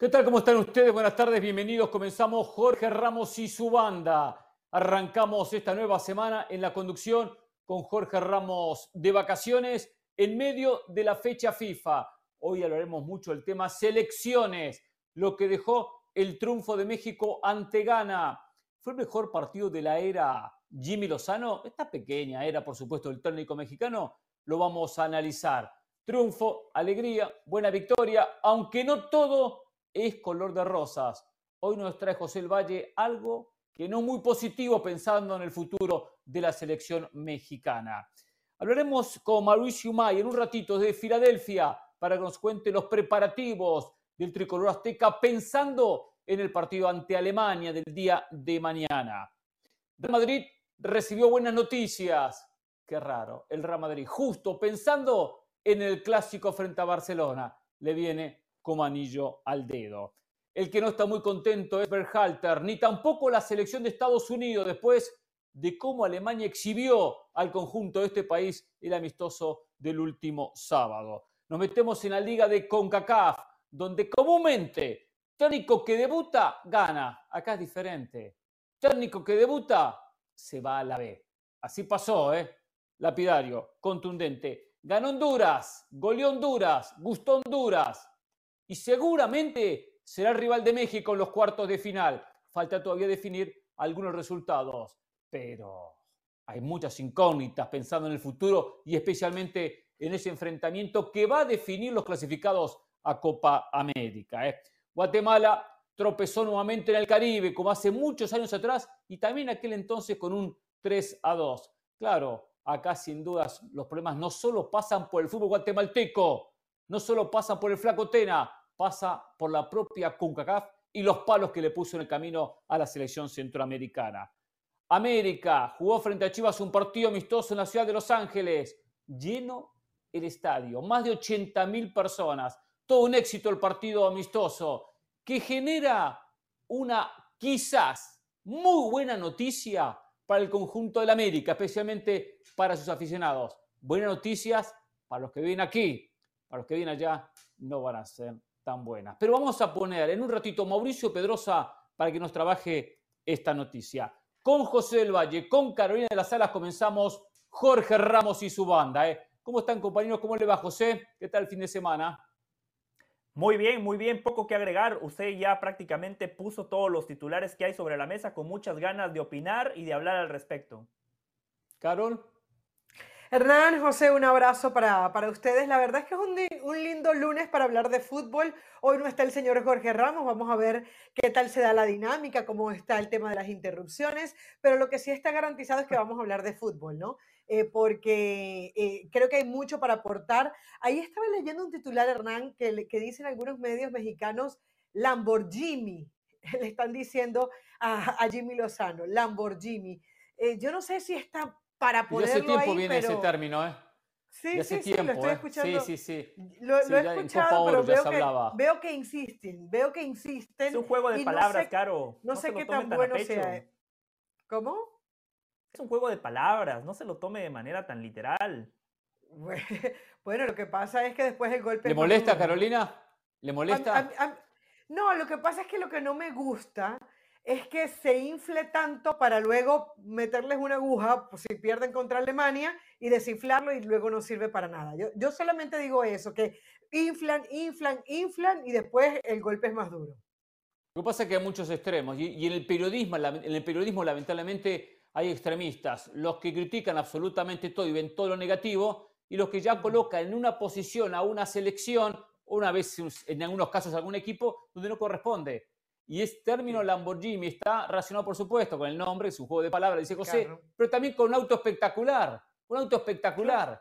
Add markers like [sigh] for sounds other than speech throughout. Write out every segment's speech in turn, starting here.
¿Qué tal? ¿Cómo están ustedes? Buenas tardes, bienvenidos. Comenzamos Jorge Ramos y su banda. Arrancamos esta nueva semana en la conducción con Jorge Ramos de vacaciones en medio de la fecha FIFA. Hoy hablaremos mucho del tema selecciones, lo que dejó el triunfo de México ante Ghana. ¿Fue el mejor partido de la era Jimmy Lozano? Esta pequeña era, por supuesto, el técnico mexicano. Lo vamos a analizar. Triunfo, alegría, buena victoria, aunque no todo es color de rosas. Hoy nos trae José el Valle algo que no muy positivo pensando en el futuro de la selección mexicana. Hablaremos con Mauricio May en un ratito de Filadelfia para que nos cuente los preparativos del tricolor azteca pensando en el partido ante Alemania del día de mañana. Real Madrid recibió buenas noticias. Qué raro, el Real Madrid, justo pensando en el clásico frente a Barcelona, le viene como anillo al dedo. El que no está muy contento es Berhalter, ni tampoco la selección de Estados Unidos después de cómo Alemania exhibió al conjunto de este país el amistoso del último sábado. Nos metemos en la liga de CONCACAF, donde comúnmente técnico que debuta gana. Acá es diferente. Técnico que debuta se va a la B. Así pasó, ¿eh? Lapidario, contundente. Ganó Honduras, goleó Honduras, gustó Honduras, y seguramente será el rival de México en los cuartos de final. Falta todavía definir algunos resultados, pero hay muchas incógnitas pensando en el futuro y especialmente en ese enfrentamiento que va a definir los clasificados a Copa América. ¿eh? Guatemala tropezó nuevamente en el Caribe, como hace muchos años atrás, y también aquel entonces con un 3 a 2. Claro, acá sin dudas los problemas no solo pasan por el fútbol guatemalteco, no solo pasan por el Flaco Tena, pasa por la propia CONCACAF y los palos que le puso en el camino a la selección centroamericana. América jugó frente a Chivas un partido amistoso en la ciudad de Los Ángeles, lleno el estadio, más de 80 mil personas, todo un éxito el partido amistoso, que genera una quizás muy buena noticia para el conjunto del América, especialmente para sus aficionados. Buenas noticias para los que viven aquí, para los que vienen allá no van a ser tan buenas. Pero vamos a poner en un ratito Mauricio Pedrosa para que nos trabaje esta noticia. Con José del Valle, con Carolina de las Salas comenzamos Jorge Ramos y su banda. ¿eh? ¿Cómo están compañeros? ¿Cómo le va José? ¿Qué tal el fin de semana? Muy bien, muy bien, poco que agregar. Usted ya prácticamente puso todos los titulares que hay sobre la mesa con muchas ganas de opinar y de hablar al respecto. Carol. Hernán, José, un abrazo para, para ustedes. La verdad es que es un, un, lindo lunes para hablar de fútbol. Hoy no está el señor Jorge Ramos, vamos a ver qué tal se da la dinámica, cómo está el tema de las interrupciones, pero lo que sí está garantizado es que vamos a hablar de fútbol, ¿no? Eh, porque eh, creo que hay mucho para aportar. Ahí estaba leyendo un titular, Hernán, que, que dicen algunos medios mexicanos, Lamborghini, [laughs] le están diciendo a, a Jimmy Lozano, Lamborghini. Eh, yo no sé si está para poderlo hace tiempo ahí, viene pero... ese término, ¿eh? Sí, hace sí, tiempo, sí, lo estoy ¿eh? escuchando. Sí, sí, sí. Lo, Sí, lo he ya escuchado, pero ya veo se que, hablaba. veo que insisten, veo que insisten. Es un juego de y no palabras, sé- Caro. No, sé qué tan bueno sea. eh. ¿Cómo? Es un juego de palabras, no se lo tome de manera tan literal. [laughs] Bueno, lo que pasa es que después el golpe ¿Le molesta. Carolina? ¿Le A- molesta? a- a- no, lo que pasa es que lo que no me gusta es que se infle tanto para luego meterles una aguja pues, si pierden contra Alemania y desinflarlo y luego no sirve para nada. Yo, yo solamente digo eso, que inflan, inflan, inflan y después el golpe es más duro. Lo que pasa es que hay muchos extremos y, y en, el periodismo, en el periodismo lamentablemente hay extremistas, los que critican absolutamente todo y ven todo lo negativo y los que ya colocan en una posición a una selección, una vez en algunos casos a algún equipo, donde no corresponde. Y ese término Lamborghini está relacionado, por supuesto, con el nombre, es un juego de palabras, dice José, Claro. pero también con un auto espectacular, un auto espectacular.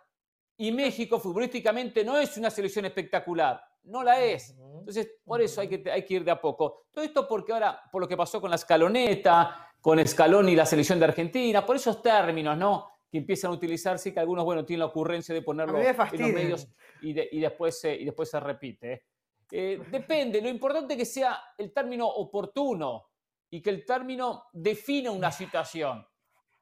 Y México futbolísticamente no es una selección espectacular, no la es. Entonces, por eso hay que, hay que ir de a poco. Todo esto porque ahora, por lo que pasó con la escaloneta, con Scaloni y la selección de Argentina, por esos términos, ¿no? Que empiezan a utilizarse y que algunos, bueno, tienen la ocurrencia de ponerlo en los medios y, de- y después, se- y después se repite. ¿eh? Eh, [laughs] depende, lo importante es que sea el término oportuno y que el término defina una situación.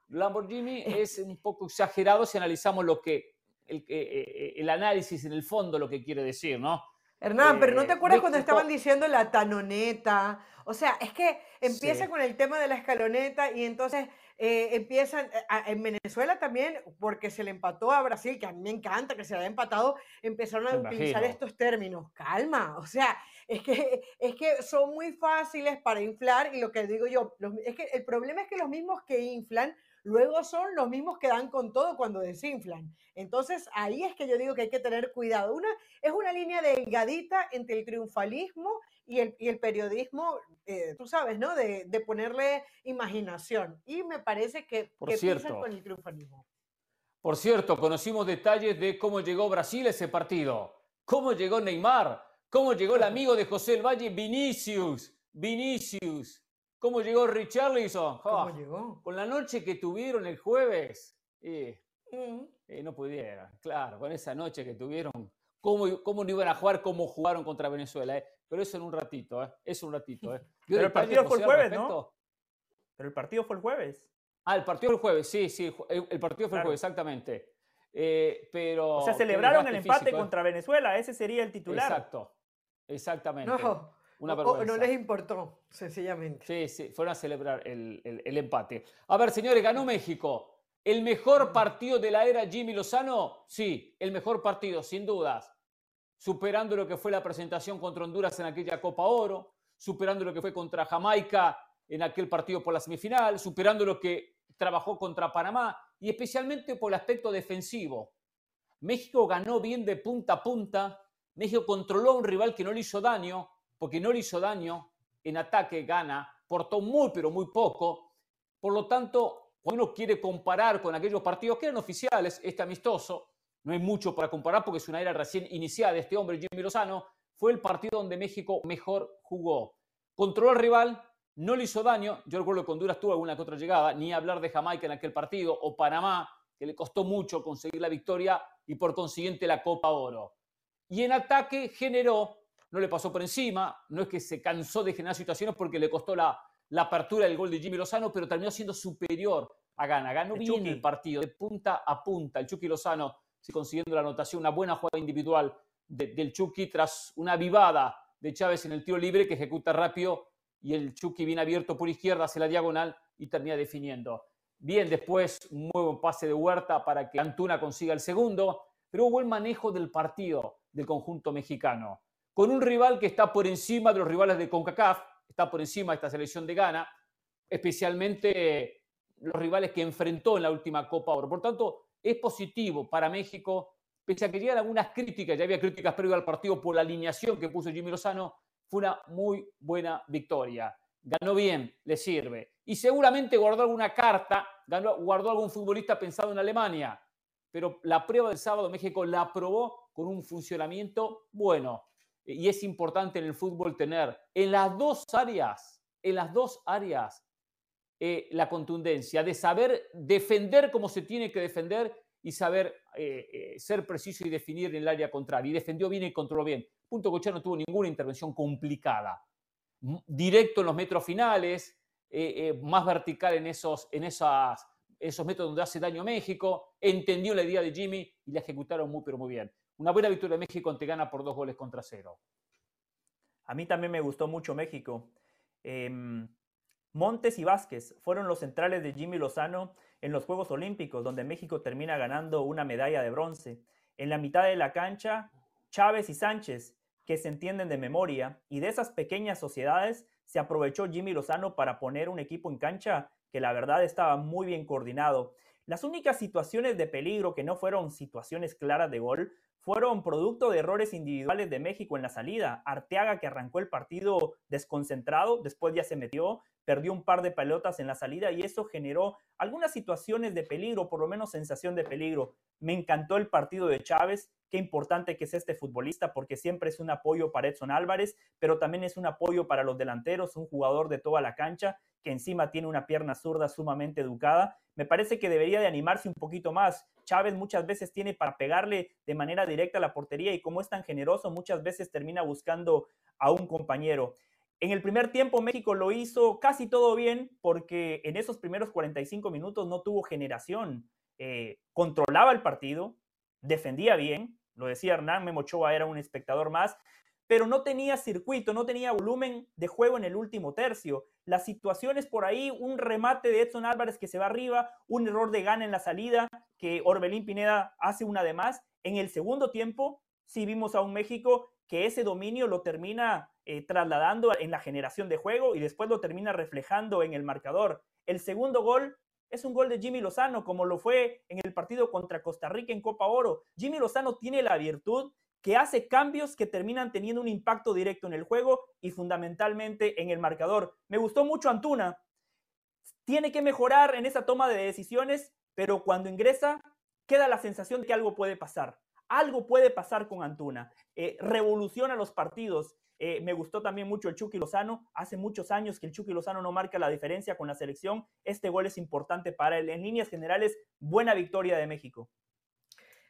Lamborghini es un poco exagerado si analizamos lo que el, eh, eh, el análisis en el fondo lo que quiere decir, ¿no? Hernán, pero ¿no te acuerdas cuando estaban diciendo la tanoneta? O sea, es que empieza con el tema de la escaloneta y entonces eh, empiezan, eh, en Venezuela también, porque se le empató a Brasil, que a mí me encanta que se le haya empatado, empezaron a utilizar estos términos. Calma, o sea, es que, es que son muy fáciles para inflar y lo que digo yo, es que el problema es que los mismos que inflan luego son los mismos que dan con todo cuando desinflan. Entonces ahí es que yo digo que hay que tener cuidado. Una, es una línea delgadita entre el triunfalismo y el, y el periodismo, eh, tú sabes, ¿no? De, de, ponerle imaginación. Y me parece que, Por cierto, con el triunfalismo. Por cierto, conocimos detalles de cómo llegó Brasil a ese partido, cómo llegó Neymar, cómo llegó el amigo de José el Valle, Vinicius, Vinicius. ¿Cómo llegó Richarlison? [laughs] ¿Cómo ah, llegó? Con la noche que tuvieron el jueves. no pudieron, claro, con esa noche que tuvieron. ¿Cómo, ¿Cómo, no iban a jugar como jugaron contra Venezuela? Eh? Pero eso en un ratito, ¿eh? Eso en un ratito. ¿eh? [laughs] Pero el partido fue el jueves, ¿no? Pero el partido fue el jueves. Ah, el partido fue el jueves, sí, sí. El, partido fue el jueves, exactamente. Eh, pero. O sea, celebraron el empate ¿eh? contra Venezuela, ese sería el titular. Exacto, exactamente. No, no les importó, sencillamente. Sí, sí, fueron a celebrar el, empate. A ver, señores, ganó México. ¿El mejor partido de la era Jimmy Lozano? Sí, el mejor partido, sin dudas. Superando lo que fue la presentación contra Honduras en aquella Copa Oro, superando lo que fue contra Jamaica en aquel partido por la semifinal, superando lo que trabajó contra Panamá y especialmente por el aspecto defensivo. México ganó bien de punta a punta, México controló a un rival que no le hizo daño, porque no le hizo daño, en ataque gana, portó muy, pero muy poco. Por lo tanto, cuando uno quiere comparar con aquellos partidos que eran oficiales, este amistoso, no hay mucho para comparar porque es una era recién iniciada de este hombre, Jimmy Lozano, fue el partido donde México mejor jugó. Controló al rival, no le hizo daño. Yo recuerdo que Honduras tuvo alguna que otra llegada, ni hablar de Jamaica en aquel partido, o Panamá, que le costó mucho conseguir la victoria y por consiguiente la Copa Oro. Y en ataque generó no le pasó por encima, no es que se cansó de generar situaciones porque le costó la, la apertura del gol de Jimmy Lozano, pero terminó siendo superior a Gana. Ganó bien el partido, de punta a punta. El Chucky Lozano, consiguiendo la anotación, una buena jugada individual del Chucky tras una vivada de Chávez en el tiro libre que ejecuta rápido y el Chucky viene abierto por izquierda hacia la diagonal y termina definiendo. Bien, después un buen pase de Huerta para que Antuna consiga el segundo, pero hubo buen manejo del partido del conjunto mexicano con un rival que está por encima de los rivales de CONCACAF, está por encima de esta selección de Ghana, especialmente los rivales que enfrentó en la última Copa Oro. Por tanto, es positivo para México, pese a que llegan algunas críticas, ya había críticas previo al partido por la alineación que puso Jimmy Lozano, fue una muy buena victoria. Ganó bien, le sirve. Y seguramente guardó alguna carta, guardó algún futbolista pensado en Alemania. Pero la prueba del sábado México la aprobó con un funcionamiento bueno y es importante en el fútbol tener en las dos áreas, en las dos áreas, eh, la contundencia de saber defender como se tiene que defender y saber eh, eh, ser preciso y definir en el área contraria. Y defendió bien y controló bien. Punto Cochea no tuvo ninguna intervención complicada. Directo en los metros finales, más vertical en esos, en esas, esos metros donde hace daño México. Entendió la idea de Jimmy y la ejecutaron muy, pero muy bien. Una buena victoria de México te gana por dos goles contra cero. A mí también me gustó mucho México. Em, Montes y Vázquez fueron los centrales de Jimmy Lozano en los Juegos Olímpicos, donde México termina ganando una medalla de bronce. En la mitad de la cancha, Chávez y Sánchez, que se entienden de memoria, y de esas pequeñas sociedades se aprovechó Jimmy Lozano para poner un equipo en cancha que la verdad estaba muy bien coordinado. Las únicas situaciones de peligro que no fueron situaciones claras de gol fueron producto de errores individuales de México en la salida. Arteaga, que arrancó el partido desconcentrado, después ya se metió, perdió un par de pelotas en la salida y eso generó algunas situaciones de peligro, por lo menos sensación de peligro. Me encantó el partido de Chávez, qué importante que es este futbolista porque siempre es un apoyo para Edson Álvarez, pero también es un apoyo para los delanteros, un jugador de toda la cancha que encima tiene una pierna zurda sumamente educada. Me parece que debería de animarse un poquito más. Chávez muchas veces tiene para pegarle de manera directa a la portería y como es tan generoso, muchas veces termina buscando a un compañero. En el primer tiempo México lo hizo casi todo bien porque en esos primeros 45 minutos no tuvo generación. Eh, controlaba el partido, defendía bien, lo decía Hernán, Memochoa era un espectador más, pero no tenía circuito, no tenía volumen de juego en el último tercio. Las situaciones por ahí, un remate de Edson Álvarez que se va arriba, un error de gana en la salida, que Orbelín Pineda hace una de más. En el segundo tiempo, sí vimos a un México que ese dominio lo termina eh, trasladando en la generación de juego y después lo termina reflejando en el marcador. El segundo gol es un gol de Jimmy Lozano, como lo fue en el partido contra Costa Rica en Copa Oro. Jimmy Lozano tiene la virtud que hace cambios que terminan teniendo un impacto directo en el juego y fundamentalmente en el marcador. Me gustó mucho Antuna. Tiene que mejorar en esa toma de decisiones, pero cuando ingresa queda la sensación de que algo puede pasar. Algo puede pasar con Antuna. Eh, revoluciona los partidos. Eh, me gustó también mucho el Chucky Lozano. Hace muchos años que el Chucky Lozano no marca la diferencia con la selección. Este gol es importante para él. En líneas generales, buena victoria de México.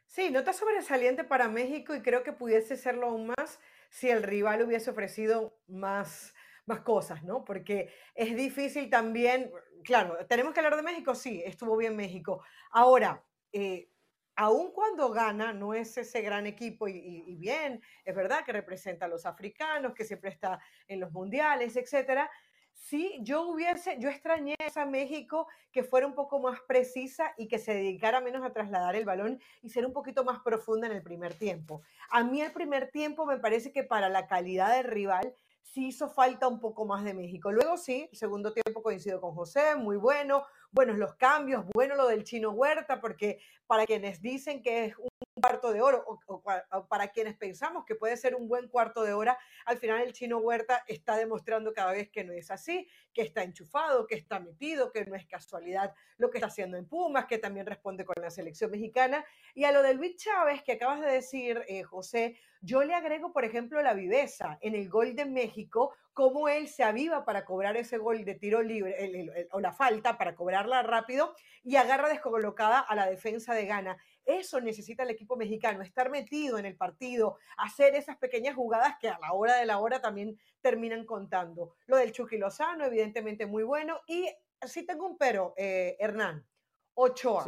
Sí, nota sobresaliente para México y creo que pudiese serlo aún más si el rival hubiese ofrecido más, más cosas, ¿no? Porque es difícil también, claro, tenemos que hablar de México, sí, estuvo bien México. Ahora, eh, aun cuando gana, no es ese gran equipo y, y, bien, es verdad que representa a los africanos, que siempre está en los mundiales, etcétera, sí, yo hubiese, yo extrañé a México que fuera un poco más precisa y que se dedicara menos a trasladar el balón y ser un poquito más profunda en el primer tiempo. A mí el primer tiempo me parece que para la calidad del rival sí hizo falta un poco más de México. Luego sí, el segundo tiempo coincido con José, muy bueno, buenos los cambios, bueno lo del chino Huerta, porque para quienes dicen que es un cuarto de oro, o, para quienes pensamos que puede ser un buen cuarto de hora, al final el chino Huerta está demostrando cada vez que no es así, que está enchufado, que está metido, que no es casualidad lo que está haciendo en Pumas, que también responde con la selección mexicana. Y a lo de Luis Chávez, que acabas de decir, eh, José, yo le agrego, por ejemplo, la viveza en el gol de México, cómo él se aviva para cobrar ese gol de tiro libre o la falta para cobrarla rápido y agarra descolocada a la defensa de Gana. Eso necesita el equipo mexicano, estar metido en el partido, hacer esas pequeñas jugadas que a la hora de la hora también terminan contando. Lo del Chucky Lozano, evidentemente muy bueno. Y sí tengo un pero, eh, Hernán, Ochoa.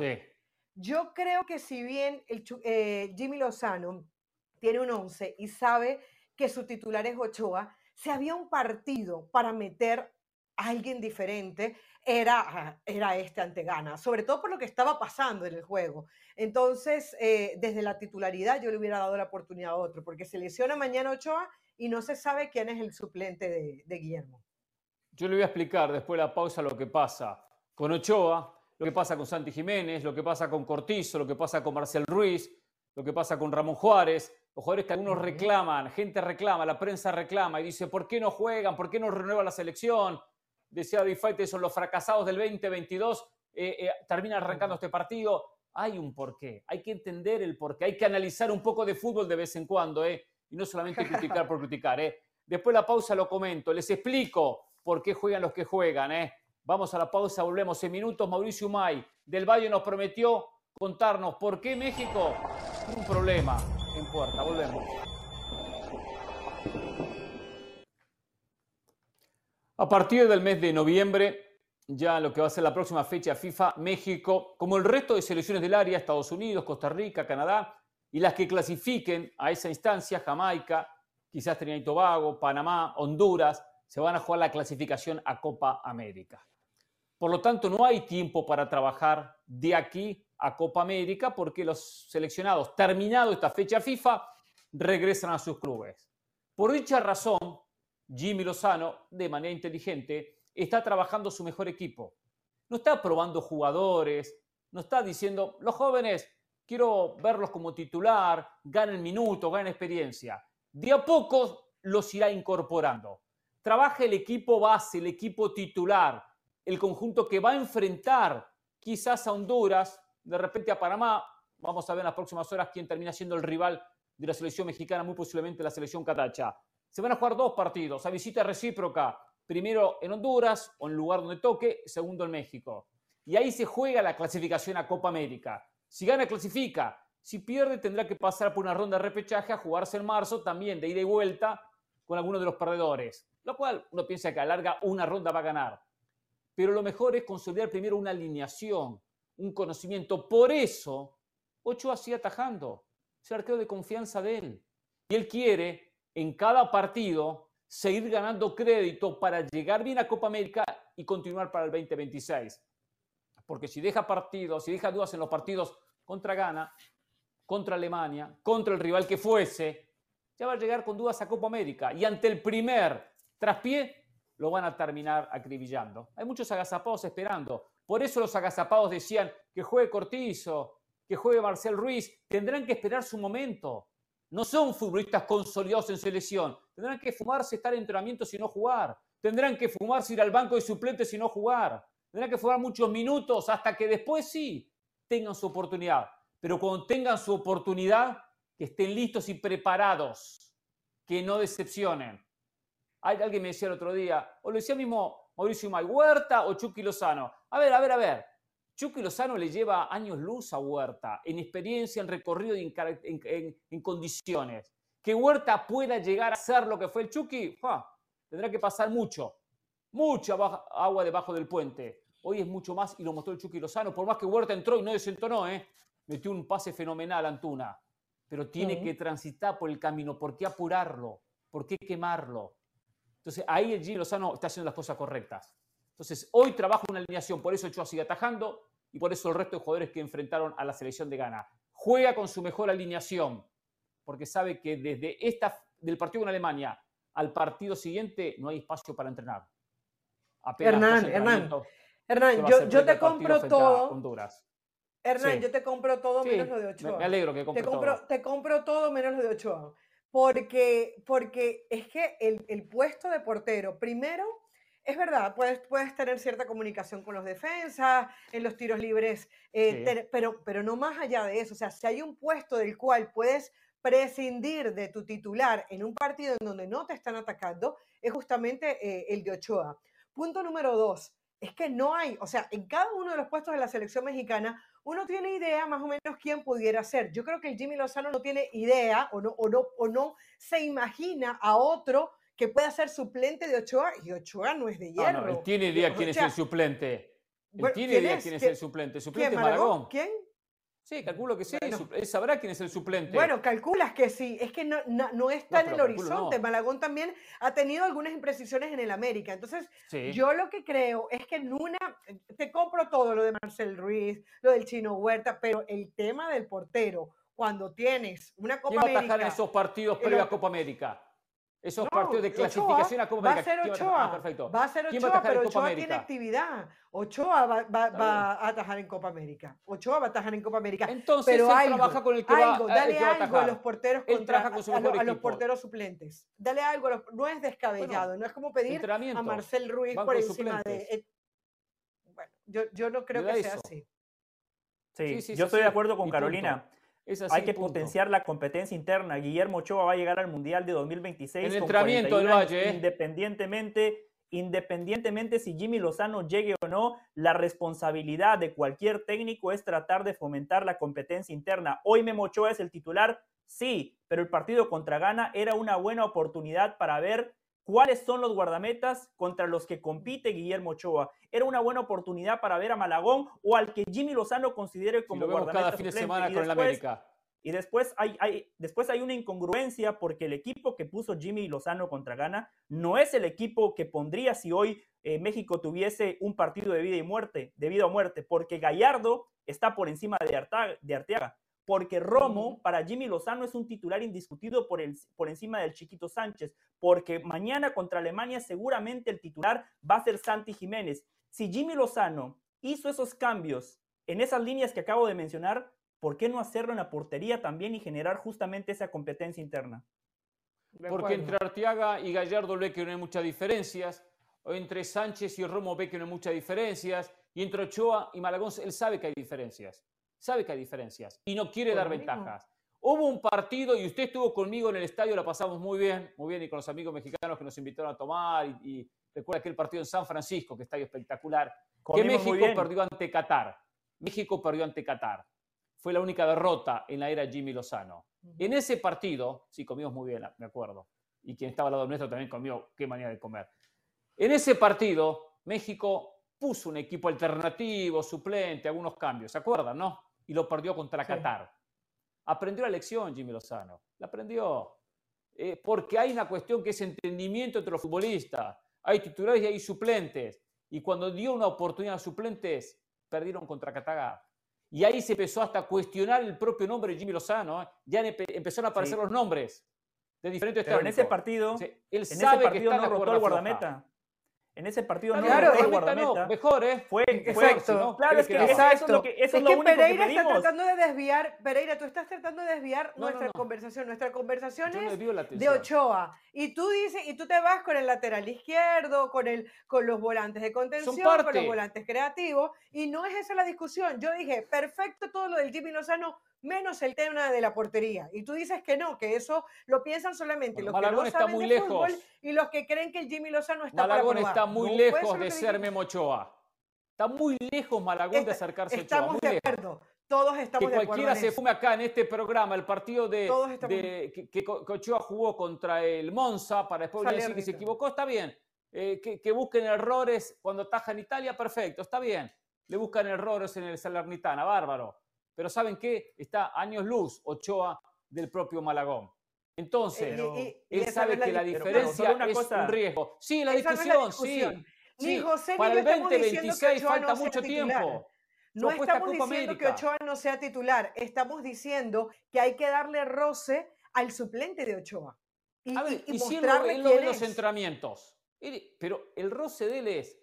Yo creo que si bien el, eh, Jimmy Lozano tiene un 11 y sabe que su titular es Ochoa, si había un partido para meter a alguien diferente, era, era este ante Gana, sobre todo por lo que estaba pasando en el juego. Entonces, eh, desde la titularidad yo le hubiera dado la oportunidad a otro, porque se lesiona mañana Ochoa y no se sabe quién es el suplente de, de Guillermo. Yo le voy a explicar después de la pausa lo que pasa con Ochoa, lo que pasa con Santi Jiménez, lo que pasa con Cortizo, lo que pasa con Marcel Ruiz, lo que pasa con Ramón Juárez, los jugadores que algunos reclaman, gente reclama, la prensa reclama y dice, ¿por qué no juegan? ¿Por qué no renueva la selección? Decía David son los fracasados del 2022, eh, eh, terminan arrancando este partido. Hay un porqué, hay que entender el porqué, hay que analizar un poco de fútbol de vez en cuando, ¿eh? y no solamente criticar por criticar. ¿eh? Después la pausa lo comento, les explico por qué juegan los que juegan. ¿eh? Vamos a la pausa, volvemos en minutos. Mauricio May del Valle nos prometió contarnos por qué México tiene un problema en puerta. Volvemos. A partir del mes de noviembre, ya lo que va a ser la próxima fecha FIFA, México, como el resto de selecciones del área, Estados Unidos, Costa Rica, Canadá, y las que clasifiquen a esa instancia, Jamaica, quizás Trinidad y Tobago, Panamá, Honduras, se van a jugar la clasificación a Copa América. Por lo tanto, no hay tiempo para trabajar de aquí a Copa América porque los seleccionados, terminado esta fecha FIFA, regresan a sus clubes. Por dicha razón, Jimmy Lozano, de manera inteligente, está trabajando su mejor equipo. No está probando jugadores, no está diciendo, los jóvenes, quiero verlos como titular, ganen minutos, ganen experiencia. De a poco los irá incorporando. Trabaja el equipo base, el equipo titular, el conjunto que va a enfrentar quizás a Honduras, de repente a Panamá. Vamos a ver en las próximas horas quién termina siendo el rival de la selección mexicana, muy posiblemente la selección catacha. Se van a jugar dos partidos a visita recíproca, primero en Honduras o en lugar donde toque, segundo en México. Y ahí se juega la clasificación a Copa América. Si gana, clasifica. Si pierde, tendrá que pasar por una ronda de repechaje a jugarse en marzo, también de ida y vuelta con alguno de los perdedores. Lo cual uno piensa que a larga una ronda va a ganar. Pero lo mejor es consolidar primero una alineación, un conocimiento. Por eso, Ochoa sigue atajando. Es el arquero de confianza de él. Y él quiere en cada partido seguir ganando crédito para llegar bien a Copa América y continuar para el 2026. Porque si deja partidos, si deja dudas en los partidos contra Ghana, contra Alemania, contra el rival que fuese, ya va a llegar con dudas a Copa América. Y ante el primer traspié, lo van a terminar acribillando. Hay muchos agazapados esperando. Por eso los agazapados decían que juegue Cortizo, que juegue Marcel Ruiz. Tendrán que esperar su momento. No son futbolistas consolidados en selección. Tendrán que fumarse estar en entrenamiento y no jugar. Tendrán que fumarse ir al banco de suplentes y no jugar. Tendrán que fumar muchos minutos hasta que después sí tengan su oportunidad. Pero cuando tengan su oportunidad, que estén listos y preparados, que no decepcionen. Alguien me decía el otro día, o lo decía mismo Mauricio May, Huerta o Chucky Lozano. A ver, a ver, a ver. Chucky Lozano le lleva años luz a Huerta en experiencia, en recorrido y en, condiciones. Que Huerta pueda llegar a ser lo que fue el Chucky, tendrá que pasar mucho, mucha agua debajo del puente. Hoy es mucho más y lo mostró el Chucky Lozano. Por más que Huerta entró y no desentonó, ¿eh? metió un pase fenomenal a Antuna. Pero tiene que transitar por el camino. ¿Por qué apurarlo? ¿Por qué quemarlo? Entonces ahí el Gino Lozano está haciendo las cosas correctas. Entonces hoy trabaja una alineación, por eso Ochoa sigue atajando, y por eso el resto de jugadores que enfrentaron a la selección de Ghana. Juega con su mejor alineación, porque sabe que desde esta, del partido con Alemania al partido siguiente no hay espacio para entrenar. Hernán, Hernán, Hernán, yo, te compro todo. Hernán, yo te compro todo menos lo de Ochoa. Me, alegro que te compro todo. Te compro todo menos lo de Ochoa. Porque, porque es que el, el puesto de portero, primero, es verdad, puedes, puedes tener cierta comunicación con los defensas, en los tiros libres, eh, pero, pero no más allá de eso. O sea, si hay un puesto del cual puedes prescindir de tu titular en un partido en donde no te están atacando, es justamente eh, el de Ochoa. Punto número dos, es que no hay, o sea, en cada uno de los puestos de la selección mexicana, uno tiene idea más o menos quién pudiera ser. Yo creo que el Jimmy Lozano no tiene idea o no, o no, o no se imagina a otro que pueda ser suplente de Ochoa y Ochoa no es de hierro. No, él tiene idea quién es el suplente. Él tiene idea quién es el suplente. El suplente es Malagón. ¿Quién? Sí, calculo que sí. él sabrá quién es el suplente. Bueno, calculas que sí. Es que no, no, está en el horizonte. Malagón también ha tenido algunas imprecisiones en el América. Entonces, yo lo que creo es que en una. Te compro todo lo de Marcel Ruiz, lo del Chino Huerta, pero el tema del portero, cuando tienes una Copa ¿Quién va a atajar en esos partidos previos a Copa América? Esos partidos de clasificación a Copa América. Va a ser Ochoa. Ah, perfecto. Va a ser Ochoa, pero Ochoa tiene actividad. Ochoa va, a atajar en Copa América. Ochoa va a atajar en Copa América. Entonces pero él trabaja con el que va, dale a algo a los porteros contra, a, los porteros suplentes. Dale algo. no es descabellado. no es como pedir a Marcel Ruiz por encima de. Eh, bueno, yo, yo no creo que sea así. Sí, yo estoy de acuerdo con Carolina. Hay que potenciar la competencia interna. Guillermo Ochoa va a llegar al Mundial de 2026. En entrenamiento del Valle. Independientemente, independientemente si Jimmy Lozano llegue o no, la responsabilidad de cualquier técnico es tratar de fomentar la competencia interna. Hoy Memo Ochoa es el titular, sí, pero el partido contra Ghana era una buena oportunidad para ver cuáles son los guardametas contra los que compite Guillermo Ochoa. Era una buena oportunidad para ver a Malagón o al que Jimmy Lozano considere como guardameta cada fin de semana con el América. Y después hay, hay, después hay una incongruencia porque el equipo que puso Jimmy Lozano contra Ghana no es el equipo que pondría si hoy eh, México tuviese un partido de vida y muerte, de vida o muerte, porque Gallardo está por encima de, de Arteaga porque Romo para Jimmy Lozano es un titular indiscutido por, el, por encima del Chiquito Sánchez, porque mañana contra Alemania seguramente el titular va a ser Santi Jiménez. Si Jimmy Lozano hizo esos cambios en esas líneas que acabo de mencionar, ¿por qué no hacerlo en la portería también y generar justamente esa competencia interna? Porque entre Arteaga y Gallardo ve que no hay muchas diferencias, o entre Sánchez y Romo ve que no hay muchas diferencias, y entre Ochoa y Malagón él sabe que hay diferencias sabe que hay diferencias y no quiere dar ventajas. Hubo un partido y usted estuvo conmigo en el estadio, la pasamos muy bien, muy bien, y con los amigos mexicanos que nos invitaron a tomar. Y, recuerda aquel partido en San Francisco, que estadio espectacular, que México perdió ante Qatar. México perdió ante Qatar. Fue la única derrota en la era Jimmy Lozano. En ese partido, sí, comimos muy bien, me acuerdo. Y quien estaba al lado nuestro también comió, qué manera de comer. En ese partido, México puso un equipo alternativo, suplente, algunos cambios, ¿se acuerdan, no? Y lo perdió contra Qatar. Aprendió la lección Jimmy Lozano, la aprendió. eh, porque hay una cuestión que es entendimiento entre los futbolistas. Hay titulares y hay suplentes. Y cuando dio una oportunidad a suplentes, perdieron contra Cataga. Y ahí se empezó hasta a cuestionar el propio nombre de Jimmy Lozano. ¿eh? Ya empezaron a aparecer los nombres de diferentes Pero en ese partido, él sabe que está no rotó el guardameta. En ese partido no claro, guardameta. mejor, ¿eh? Fue, exacto. claro, es que, eso es lo que, eso es, lo que Pereira está tratando de desviar, Pereira, tú estás tratando de desviar nuestra conversación. Nuestra conversación es de Ochoa. Y tú dices, y tú te vas con el lateral izquierdo, con el, con los volantes de contención, con los volantes creativos, y no es esa la discusión. Yo dije, perfecto todo lo del Jimmy Lozano, menos el tema de la portería. Y tú dices que no, que eso lo piensan solamente los que no está saben muy de lejos. fútbol y los que creen que el Jimmy Lozano está Malagón está muy lejos de ser Memo Ochoa. Está muy lejos Malagón de acercarse a Ochoa. Estamos de acuerdo. Todos estamos de acuerdo. Que cualquiera se fume acá en este programa el partido de, que, Ochoa jugó contra el Monza para después decir que se equivocó, está bien. Eh, que, busquen errores cuando taja en Italia, perfecto, está bien. Le buscan errores en el Salernitana, bárbaro pero ¿saben qué? Está años luz Ochoa del propio Malagón. Entonces, él sabe que la, diferencia es un riesgo. Sí, la discusión, sí. Ni José Para el 2026 falta mucho tiempo. No estamos diciendo que Ochoa no sea titular, estamos diciendo que hay que darle roce al suplente de Ochoa. Y, a ver, y, si él, lo los entrenamientos. Pero el roce de él es,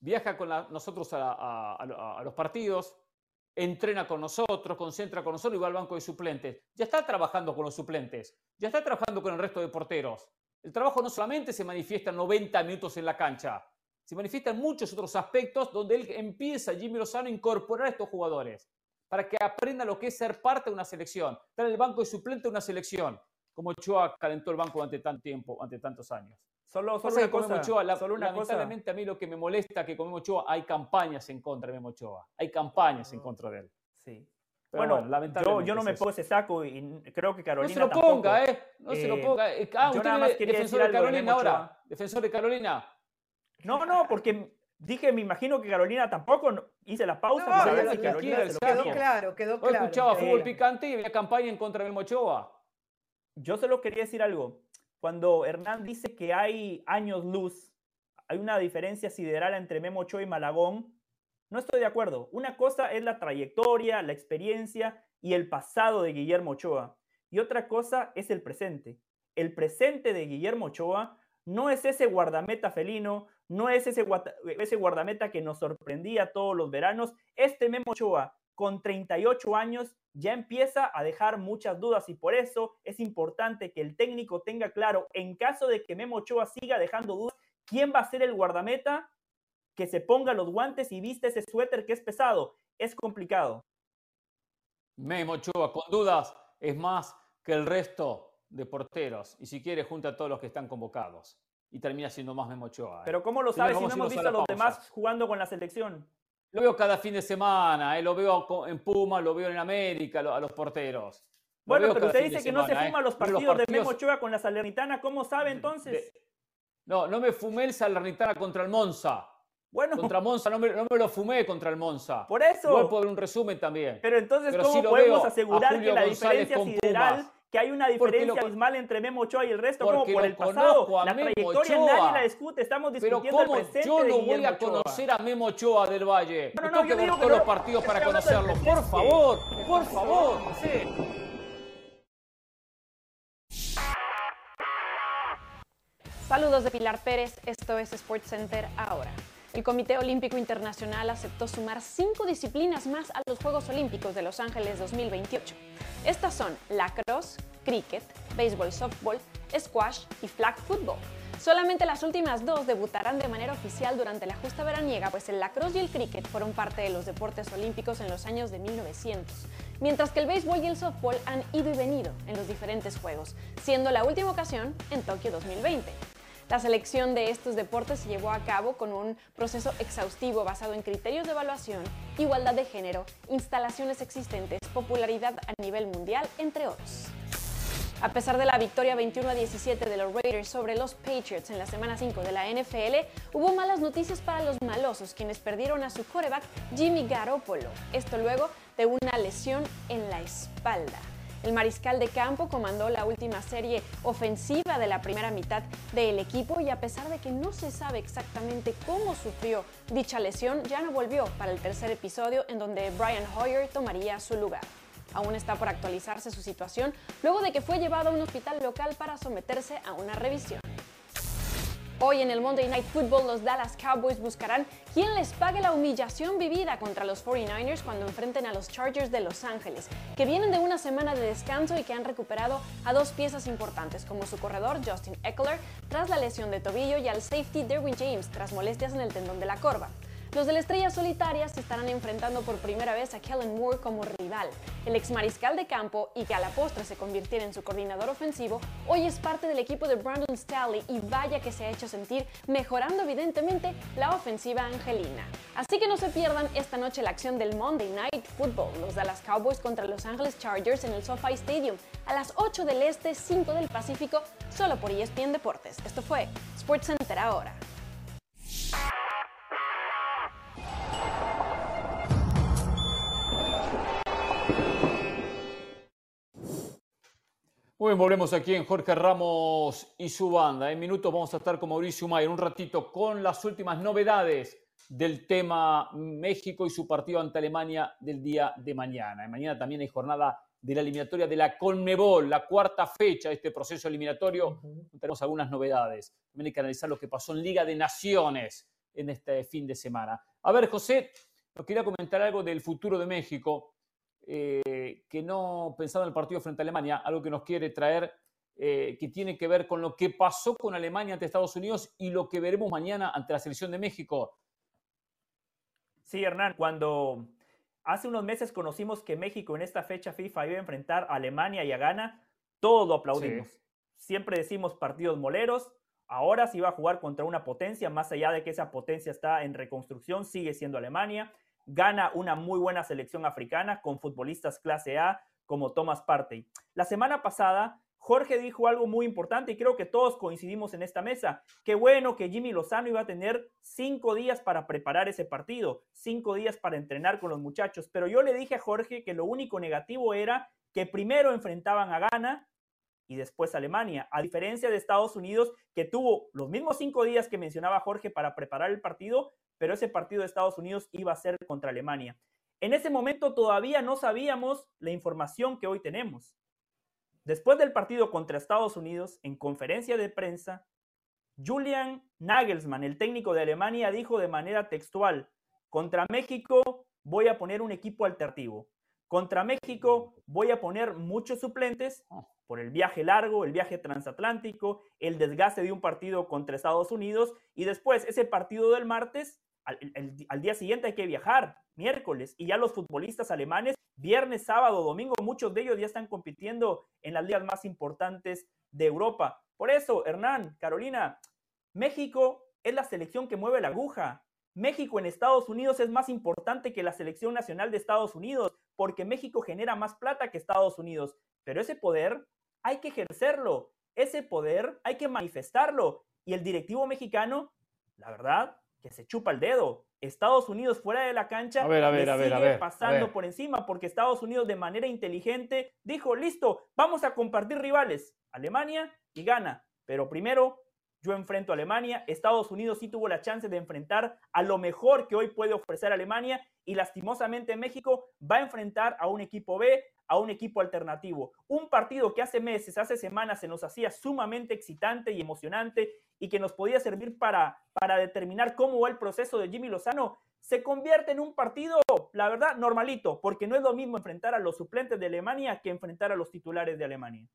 viaja con nosotros a los partidos, entrena con nosotros, concentra con nosotros y va al banco de suplentes. Ya está trabajando con los suplentes, ya está trabajando con el resto de porteros. El trabajo no solamente se manifiesta 90 minutos en la cancha, se manifiesta en muchos otros aspectos donde él empieza, Jimmy Lozano, a incorporar a estos jugadores para que aprenda lo que es ser parte de una selección, estar en el banco de suplente de una selección, como Ochoa calentó el banco durante tanto tiempo, ante tantos años. Solo, solo una cosa. solo una lamentablemente a mí lo que me molesta que con Memo Ochoa hay campañas en contra de Memo Ochoa. Hay campañas en contra de él. Sí. bueno, lamentablemente yo, no me pongo ese saco y creo que Carolina No se lo ponga, ¿eh? No se lo eh, ponga. Eh, ah, yo nada más quería defensor de Carolina ahora. Defensor de Carolina. No, no, porque dije, me imagino que Carolina tampoco hice la pausa. No, quedó claro, quedó claro. Yo escuchaba fútbol picante y había campaña en contra de Memo Ochoa. Yo solo quería decir algo cuando Hernán dice que hay años luz, hay una diferencia sideral entre Memo Ochoa y Malagón, no estoy de acuerdo. Una cosa es la trayectoria, la experiencia y el pasado de Guillermo Ochoa. Y otra cosa es el presente. El presente de Guillermo Ochoa no es ese guardameta felino, no es ese, ese guardameta que nos sorprendía todos los veranos. Este Memo Ochoa, con 38 años, ya empieza a dejar muchas dudas y por eso es importante que el técnico tenga claro, en caso de que Memo Ochoa siga dejando dudas, quién va a ser el guardameta que se ponga los guantes y viste ese suéter que es pesado. Es complicado. Memo Ochoa, con dudas, es más que el resto de porteros. Y si quiere, junta a todos los que están convocados. Y termina siendo más Memo Ochoa. ¿eh? Pero ¿cómo lo sabes si no hemos visto a los demás jugando con la selección? Lo veo cada fin de semana, eh, lo veo en Puma, lo veo en América, a los porteros. bueno, pero usted dice que no se fuma los partidos, de Memo Ochoa con la Salernitana, ¿cómo sabe entonces? No, no me fumé el Salernitana contra el Monza. Bueno. Contra Monza, no me, no me, lo fumé contra el Monza. Por eso. Igual puedo ver un resumen también. Pero entonces, ¿cómo podemos asegurar que la diferencia sideral que hay una diferencia abismal entre Memo Ochoa y el resto, como por el pasado. La trayectoria nadie la discute, estamos discutiendo el presente yo no voy a conocer a Memo Ochoa del Valle. No, no, tengo que ver todos los partidos para conocerlo. Por favor, por favor. Saludos de Pilar Pérez, esto es Sports Center ahora. El Comité Olímpico Internacional aceptó sumar cinco disciplinas más a los Juegos Olímpicos de Los Ángeles 2028. Estas son lacrosse, cricket, béisbol softball, squash y flag football. Solamente las últimas dos debutarán de manera oficial durante la justa veraniega, pues el lacrosse y el cricket fueron parte de los deportes olímpicos en los años de 1900, mientras que el béisbol y el softball han ido y venido en los diferentes juegos, siendo la última ocasión en Tokio 2020. La selección de estos deportes se llevó a cabo con un proceso exhaustivo basado en criterios de evaluación, igualdad de género, instalaciones existentes, popularidad a nivel mundial, entre otros. A pesar de la victoria 21 a 17 de los Raiders sobre los Patriots en la semana 5 de la NFL, hubo malas noticias para los malosos, quienes perdieron a su quarterback Jimmy Garoppolo. Esto luego de una lesión en la espalda. El mariscal de campo comandó la última serie ofensiva de la primera mitad del equipo y a pesar de que no se sabe exactamente cómo sufrió dicha lesión, ya no volvió para el tercer episodio en donde Brian Hoyer tomaría su lugar. Aún está por actualizarse su situación luego de que fue llevado a un hospital local para someterse a una revisión. Hoy en el Monday Night Football los Dallas Cowboys buscarán quién les pague la humillación vivida contra los 49ers cuando enfrenten a los Chargers de Los Ángeles, que vienen de una semana de descanso y que han recuperado a dos piezas importantes como su corredor Justin Eckler tras la lesión de tobillo y al safety Derwin James tras molestias en el tendón de la corva. Los de la Estrella Solitaria se estarán enfrentando por primera vez a Kellen Moore como rival. El ex mariscal de campo y que a la postre se convirtiera en su coordinador ofensivo, hoy es parte del equipo de Brandon Staley y vaya que se ha hecho sentir mejorando evidentemente la ofensiva angelina. Así que no se pierdan esta noche la acción del Monday Night Football, los Dallas Cowboys contra Los Angeles Chargers en el SoFi Stadium a las 8 del Este, 5 del Pacífico, solo por ESPN Deportes. Esto fue SportsCenter ahora. Muy bien, volvemos aquí en Jorge Ramos y su banda. En minutos vamos a estar con Mauricio Mayer un ratito con las últimas novedades del tema México y su partido ante Alemania del día de mañana. mañana también hay jornada de la eliminatoria de la Conmebol, la cuarta fecha de este proceso eliminatorio. Tenemos algunas novedades. También hay que analizar lo que pasó en Liga de Naciones en este fin de semana. A ver, José, nos quería comentar algo del futuro de México. Eh, que no pensaba en el partido frente a Alemania, algo que nos quiere traer, eh, que tiene que ver con lo que pasó con Alemania ante Estados Unidos y lo que veremos mañana ante la selección de México. Sí, Hernán, cuando hace unos meses conocimos que México en esta fecha FIFA iba a enfrentar a Alemania y a Ghana, todo lo aplaudimos. Siempre decimos partidos moleros, ahora se iba a jugar contra una potencia, más allá de que esa potencia está en reconstrucción, sigue siendo Alemania gana una muy buena selección africana con futbolistas clase A como Thomas Partey. La semana pasada, Jorge dijo algo muy importante y creo que todos coincidimos en esta mesa. Qué bueno que Jimmy Lozano iba a tener cinco días para preparar ese partido, cinco días para entrenar con los muchachos, pero yo le dije a Jorge que lo único negativo era que primero enfrentaban a Ghana y después Alemania, a diferencia de Estados Unidos, que tuvo los mismos cinco días que mencionaba Jorge para preparar el partido, pero ese partido de Estados Unidos iba a ser contra Alemania. En ese momento todavía no sabíamos la información que hoy tenemos. Después del partido contra Estados Unidos, en conferencia de prensa, Julian Nagelsmann, el técnico de Alemania, dijo de manera textual, contra México voy a poner un equipo alternativo. Contra México voy a poner muchos suplentes por el viaje largo, el viaje transatlántico, el desgaste de un partido contra Estados Unidos y después ese partido del martes al, día siguiente hay que viajar, miércoles, y ya los futbolistas alemanes, viernes, sábado, domingo, muchos de ellos ya están compitiendo en las ligas más importantes de Europa. Por eso, Hernán, Carolina, México es la selección que mueve la aguja. México en Estados Unidos es más importante que la selección nacional de Estados Unidos, porque México genera más plata que Estados Unidos. Pero ese poder hay que ejercerlo, ese poder hay que manifestarlo. Y el directivo mexicano, la verdad, que se chupa el dedo. Estados Unidos fuera de la cancha a ver, a ver, a ver, sigue pasando por encima porque Estados Unidos de manera inteligente dijo, listo, vamos a compartir rivales, Alemania y Ghana, pero primero yo enfrento a Alemania, Estados Unidos sí tuvo la chance de enfrentar a lo mejor que hoy puede ofrecer Alemania y lastimosamente México va a enfrentar a un equipo B, a un equipo alternativo. Un partido que hace meses, hace semanas se nos hacía sumamente excitante y emocionante y que nos podía servir para, para determinar cómo va el proceso de Jimmy Lozano, se convierte en un partido, la verdad, normalito, porque no es lo mismo enfrentar a los suplentes de Alemania que enfrentar a los titulares de Alemania.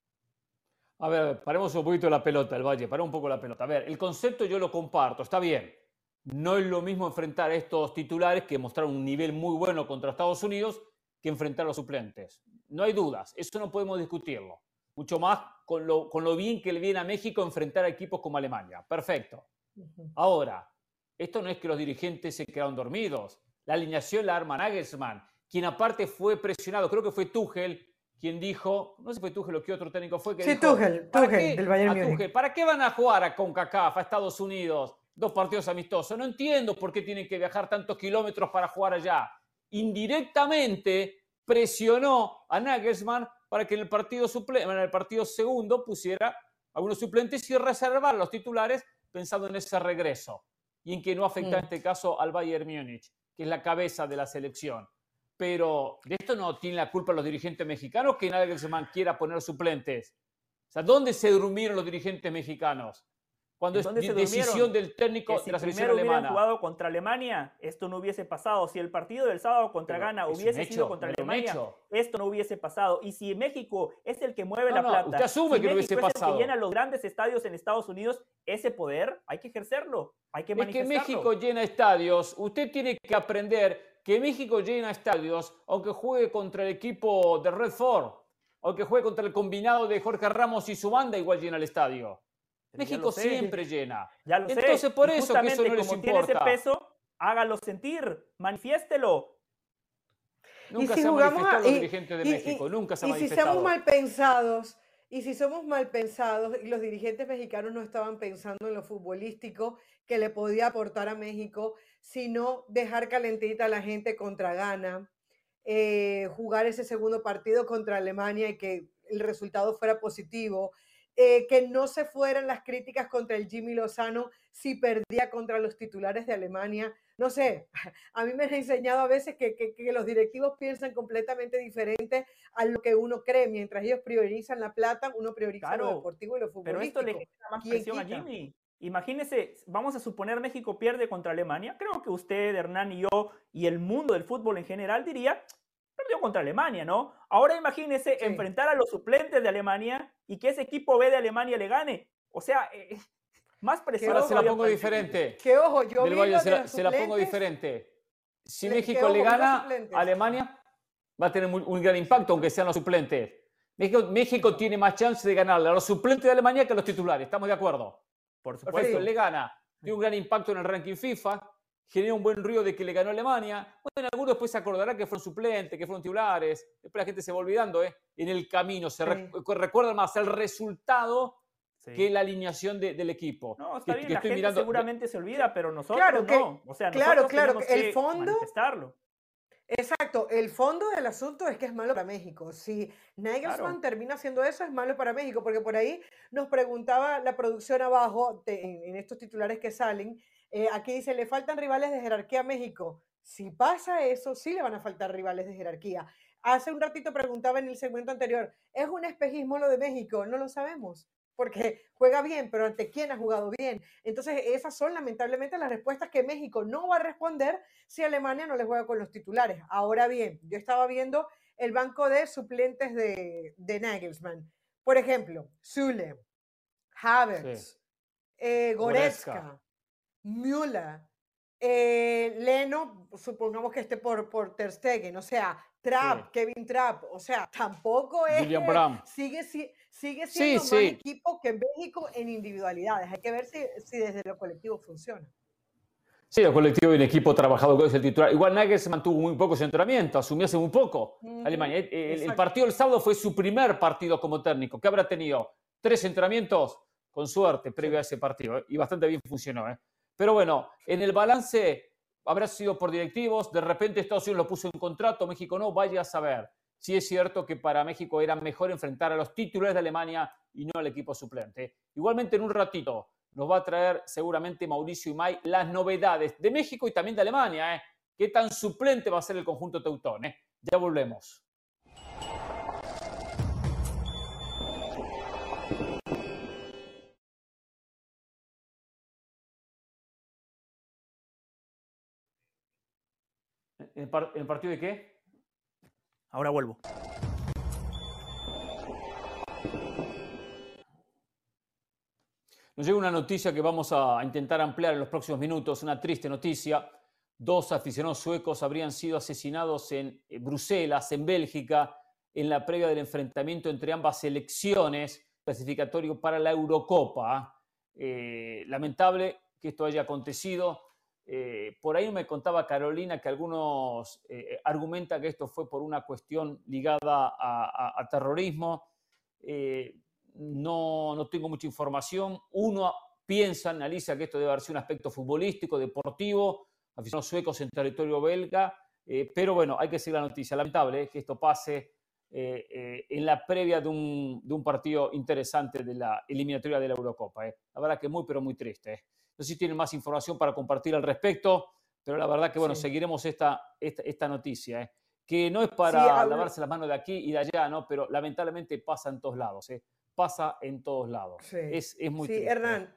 A ver, paremos un poquito la pelota, el Valle, para un poco la pelota. A ver, el concepto yo lo comparto, está bien. No es lo mismo enfrentar a estos titulares que mostraron un nivel muy bueno contra Estados Unidos que enfrentar a los suplentes. No hay dudas, eso no podemos discutirlo. Mucho más con lo, con lo bien que le viene a México enfrentar a equipos como Alemania. Perfecto. Ahora, esto no es que los dirigentes se quedaron dormidos. La alineación la arma Nagelsmann, quien aparte fue presionado, creo que fue Tuchel, quien dijo, no sé si fue Tuchel o qué otro técnico fue que sí, dijo, Tuchel, Tuchel del Bayern ¿Para qué van a jugar a CONCACAF, a Estados Unidos, dos partidos amistosos? No entiendo por qué tienen que viajar tantos kilómetros para jugar allá. Indirectamente presionó a Nagelsmann para que en el partido, suple en el partido segundo pusiera algunos suplentes y reservar a los titulares pensando en ese regreso y en que no afecta en este caso al Bayern Múnich, que es la cabeza de la selección. Pero de esto no tiene la culpa los dirigentes mexicanos que nadie se quiera poner suplentes. O sea, ¿dónde se durmieron los dirigentes mexicanos? Cuando es decisión del técnico de la selección alemana. jugado contra Alemania, esto no hubiese pasado. Si el partido del sábado contra Ghana hubiese sido contra Alemania, esto no hubiese pasado. Y si México es el que mueve la plata, usted asume que no hubiese pasado. El que llena los grandes estadios en Estados Unidos, ese poder hay que ejercerlo, hay que manifestarlo. Es que México llena estadios. Usted tiene que aprender que México llena estadios, aunque juegue contra el equipo de Red Ford, aunque juegue contra el combinado de Jorge Ramos y su banda, igual llena el estadio. México siempre llena. Ya lo Entonces, por eso que eso no les como tiene ese peso, hágalo sentir, manifiéstelo. Nunca se ha manifestado los dirigentes de México, nunca se ha manifestado. Y si somos mal pensados, y si somos mal pensados, y los dirigentes mexicanos no estaban pensando en lo futbolístico que le podía aportar a México, sino dejar calentita a la gente contra Ghana, eh, jugar ese segundo partido contra Alemania y que el resultado fuera positivo, eh, que no se fueran las críticas contra el Jimmy Lozano si perdía contra los titulares de Alemania. No sé, [laughs] a mí me han enseñado a veces que, los directivos piensan completamente diferente a lo que uno cree. Mientras ellos priorizan la plata, uno prioriza lo deportivo y lo futbolístico. Pero esto le genera más presión a Jimmy. Imagínese, vamos a suponer México pierde contra Alemania. Creo que usted, Hernán y yo y el mundo del fútbol en general diría, perdió contra Alemania, ¿no? Ahora imagínese enfrentar a los suplentes de Alemania y que ese equipo B de Alemania le gane. O sea, eh, más presión. Ahora se la pongo diferente. Que ojo, yo se, la, pongo diferente. Si México le gana a Alemania, va a tener un gran impacto, aunque sean los suplentes. México, México tiene más chance de ganarle a los suplentes de Alemania que a los titulares, ¿estamos de acuerdo? Por supuesto, le gana. Tiene un gran impacto en el ranking FIFA, genera un buen ruido de que le ganó Alemania. Bueno, algunos después se acordarán que fueron suplentes, que fueron titulares. Después la gente se va olvidando, ¿eh? En el camino se recuerda más el resultado que la alineación del equipo. No, está bien, la gente seguramente se olvida, pero nosotros claro no. O sea, claro, claro, el fondo, Exacto, el fondo del asunto es que es malo para México. Si Nagelsmann termina haciendo eso, es malo para México, porque por ahí nos preguntaba la producción abajo, en, estos titulares que salen, eh, aquí dice, le faltan rivales de jerarquía a México. Si pasa eso, sí le van a faltar rivales de jerarquía. Hace un ratito preguntaba en el segmento anterior, ¿es un espejismo lo de México? No lo sabemos porque juega bien, pero ante quién ha jugado bien. Entonces, esas son lamentablemente las respuestas que México no va a responder si Alemania no le juega con los titulares. Ahora bien, yo estaba viendo el banco de suplentes de, de Nagelsmann. Por ejemplo, Zule, Havertz, eh, Goretzka, Müller, eh, Leno, supongamos que esté por, por Ter Stegen, o sea, Trapp, Kevin Trapp, o sea, tampoco es... Sigue, sigue siendo más equipo que México en individualidades. Hay que ver si, si desde lo colectivo funciona. Sí, el colectivo y el equipo trabajado con el titular. Igual Nagel se mantuvo muy poco su entrenamiento, asumió hace muy poco Alemania. El, partido del sábado fue su primer partido como técnico. ¿Qué habrá tenido? Tres entrenamientos, con suerte, previo a ese partido. Y bastante bien funcionó. ¿eh? Pero bueno, en el balance habrá sido por directivos, de repente Estados Unidos lo puso en contrato, México no, vaya a saber. Si es cierto que para México era mejor enfrentar a los titulares de Alemania y no al equipo suplente. Igualmente en un ratito nos va a traer seguramente Mauricio Imay las novedades de México y también de Alemania. ¿eh? ¿Qué tan suplente va a ser el conjunto teutón? Eh? Ya volvemos. ¿En el, partido de qué? Ahora vuelvo. Nos llega una noticia que vamos a intentar ampliar en los próximos minutos, una triste noticia. Dos aficionados suecos habrían sido asesinados en eh, Bruselas, en Bélgica, en la previa del enfrentamiento entre ambas selecciones, clasificatorio para la Eurocopa. Eh, lamentable que esto haya acontecido. Eh, por ahí me contaba Carolina que algunos eh, argumentan que esto fue por una cuestión ligada a, terrorismo. Eh, no, no, tengo mucha información. Uno piensa, analiza que esto debe haber sido un aspecto futbolístico, deportivo, aficionados suecos en territorio belga. pero bueno, hay que seguir la noticia. Lamentable que esto pase eh, eh, en la previa de un, de un, partido interesante de la eliminatoria de la Eurocopa. Eh. La verdad que muy, pero muy triste. No sé si tienen más información para compartir al respecto, pero la verdad que, bueno, seguiremos esta, esta, esta noticia, que no es para lavarse las manos de aquí y de allá, ¿no? Pero lamentablemente pasa en todos lados, Pasa en todos lados. Es, es, muy triste. Sí, Hernán,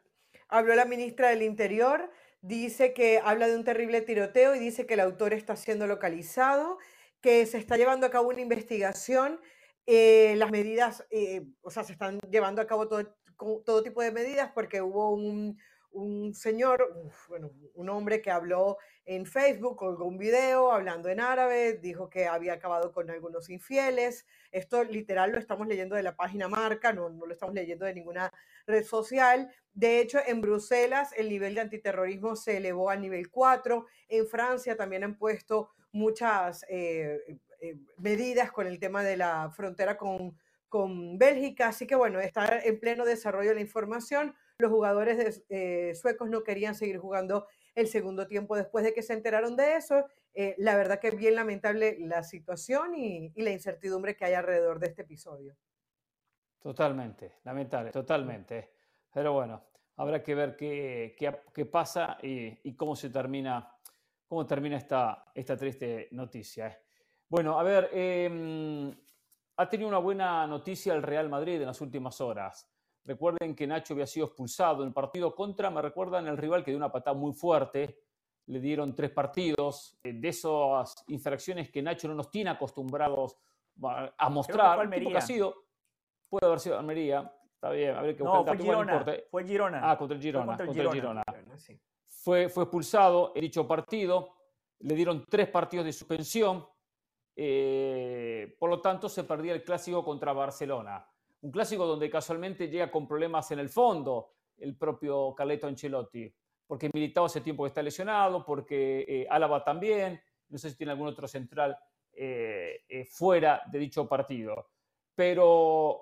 habló la ministra del Interior, dice que habla de un terrible tiroteo y dice que el autor está siendo localizado que se está llevando a cabo una investigación, eh, las medidas, eh, o sea, se están llevando a cabo todo, todo tipo de medidas porque hubo un, un señor, bueno, un hombre que habló en Facebook, colgó un video hablando en árabe, dijo que había acabado con algunos infieles. Esto literal lo estamos leyendo de la página marca, no, no lo estamos leyendo de ninguna red social. De hecho, en Bruselas el nivel de antiterrorismo se elevó a nivel 4. En Francia también han puesto muchas eh, eh, medidas con el tema de la frontera con, con Bélgica. Así que bueno, está en pleno desarrollo la información. Los jugadores eh, suecos no querían seguir jugando el segundo tiempo después de que se enteraron de eso. la verdad que es bien lamentable la situación y, la incertidumbre que hay alrededor de este episodio. Totalmente, lamentable, totalmente. Pero bueno, habrá que ver qué, qué, pasa y, y, cómo se termina cómo termina esta, esta triste noticia. Eh. Bueno, a ver, em, ha tenido una buena noticia el Real Madrid en las últimas horas. Recuerden que Nacho había sido expulsado en el partido contra, me recuerdan el rival que dio una patada muy fuerte, le dieron tres partidos, eh, de esas infracciones que Nacho no nos tiene acostumbrados a mostrar. Fue Almería. ha sido, puede haber sido Almería, está bien, a ver que no, fue Girona, fue Girona. Ah, contra el Girona, contra el Girona. Sí fue, expulsado en dicho partido, le dieron tres partidos de suspensión, eh, por lo tanto se perdía el clásico contra Barcelona. Un clásico donde casualmente llega con problemas en el fondo el propio Carleto Ancelotti, porque Militao hace tiempo que está lesionado, porque eh, también, no sé si tiene algún otro central eh, fuera de dicho partido. Pero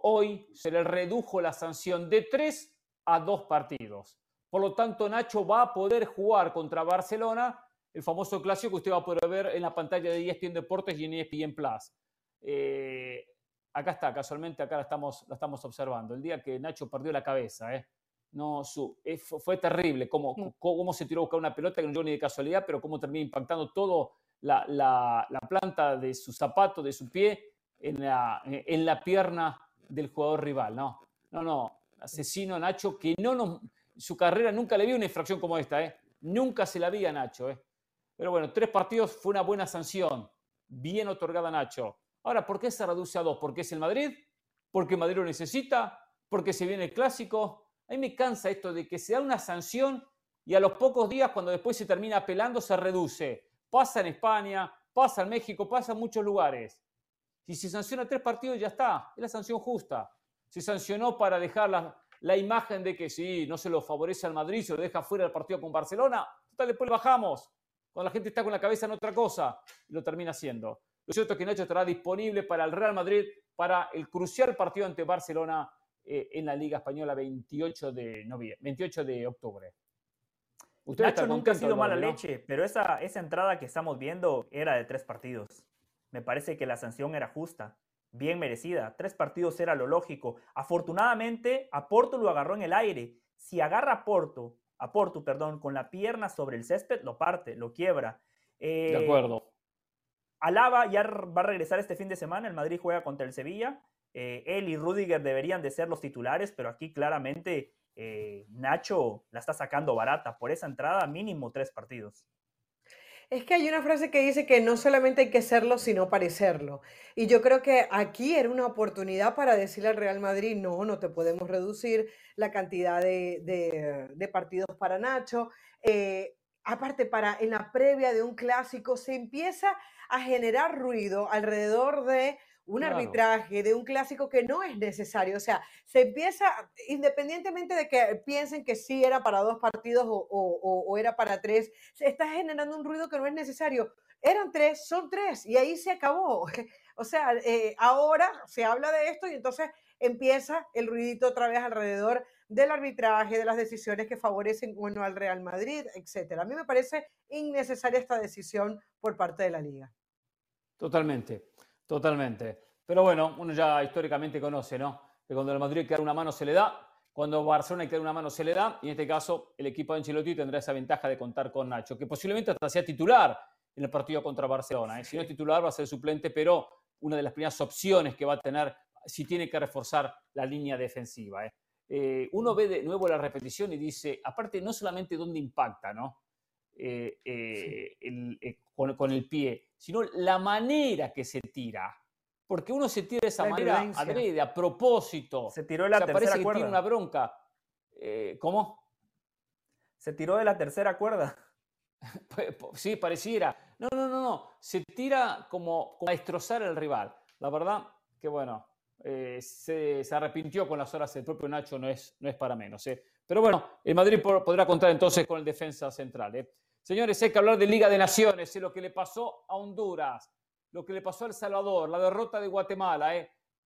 hoy se le redujo la sanción de tres a dos partidos. Por lo tanto, Nacho va a poder jugar contra Barcelona, el famoso clásico que usted va a poder ver en la pantalla de ESPN Deportes y en ESPN Plus. Eh, acá está, casualmente acá la estamos, la estamos observando. El día que Nacho perdió la cabeza, ¿eh? No, su, eh, fue, terrible cómo, cómo, se tiró a buscar una pelota que no llegó ni de casualidad, pero cómo termina impactando todo la, la, la, planta de su zapato, de su pie, en la, en la pierna del jugador rival. No, no, no. Asesino Nacho que no nos su carrera nunca le vi una infracción como esta, ¿eh? Nunca se la vi a Nacho, ¿eh? Pero bueno, tres partidos fue una buena sanción. Bien otorgada a Nacho. Ahora, ¿por qué se reduce a dos? ¿Porque es el Madrid? ¿Porque Madrid lo necesita? ¿Porque se viene el clásico? A mí me cansa esto de que se da una sanción y a los pocos días, cuando después se termina apelando, se reduce. Pasa en España, pasa en México, pasa en muchos lugares. Si se sanciona tres partidos, ya está. Es la sanción justa. Se sancionó para dejar la, imagen de que sí, no se lo favorece al Madrid, se lo deja fuera del partido con Barcelona, total, después lo bajamos. Cuando la gente está con la cabeza en otra cosa, lo termina haciendo. Lo cierto es que Nacho estará disponible para el Real Madrid para el crucial partido ante Barcelona eh, en la Liga Española 28 de, noviembre, 28 de octubre. Nacho nunca ha sido mala leche, pero esa, esa entrada que estamos viendo era de tres partidos. Me parece que la sanción era justa bien merecida. Tres partidos era lo lógico. Afortunadamente, a Porto lo agarró en el aire. Si agarra a Porto, a Porto, perdón, con la pierna sobre el césped, lo parte, lo quiebra. de eh, acuerdo. Alaba ya va a regresar este fin de semana. El Madrid juega contra el Sevilla. Eh, él y Rudiger deberían de ser los titulares, pero aquí claramente eh, Nacho la está sacando barata. Por esa entrada, mínimo tres partidos. Es que hay una frase que dice que no solamente hay que serlo, sino parecerlo. Y yo creo que aquí era una oportunidad para decirle al Real Madrid, no, no te podemos reducir la cantidad de, partidos para Nacho. Eh, aparte, para en la previa de un clásico se empieza a generar ruido alrededor de un arbitraje de un clásico que no es necesario. O sea, se empieza, independientemente de que piensen que sí era para dos partidos o, era para tres, se está generando un ruido que no es necesario. Eran tres, son tres, y ahí se acabó. [laughs] O sea, eh, ahora se habla de esto y entonces empieza el ruidito otra vez alrededor del arbitraje, de las decisiones que favorecen bueno, al Real Madrid, etcétera. A mí me parece innecesaria esta decisión por parte de la liga. Totalmente. Totalmente. Pero bueno, uno ya históricamente conoce, ¿no? Que cuando el Madrid hay que dar una mano se le da, cuando Barcelona hay que dar una mano se le da, y en este caso el equipo de Ancelotti tendrá esa ventaja de contar con Nacho, que posiblemente hasta sea titular en el partido contra Barcelona. ¿eh? Si no es titular va a ser suplente, pero una de las primeras opciones que va a tener si tiene que reforzar la línea defensiva. ¿eh? Eh, uno ve de nuevo la repetición y dice, aparte no solamente dónde impacta, ¿no? con, con, el pie, sino la manera que se tira. Porque uno se tira de esa manera adrede, a propósito. Se tiró de la tercera parece que tiene una bronca. ¿Cómo? Se tiró de la tercera cuerda. [laughs] sí, pareciera. No, no, no, no. Se tira como, a destrozar al rival. La verdad que, bueno, eh, se, arrepintió con las horas del propio Nacho, no es, no es para menos. ¿eh? Pero bueno, el Madrid podrá contar entonces con el defensa central. ¿eh? Señores, hay que hablar de Liga de Naciones, lo que le pasó a Honduras, lo que le pasó a El Salvador, la derrota de Guatemala.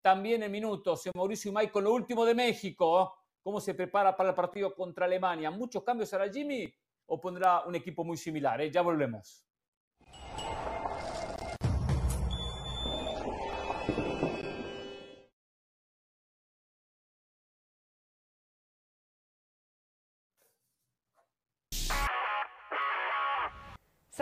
También en minutos, Mauricio y Mike con lo último de México. ¿Cómo se prepara para el partido contra Alemania? ¿Muchos cambios ahora, Jimmy? o pondrá un equipo muy similar. ¿eh? Ya volvemos.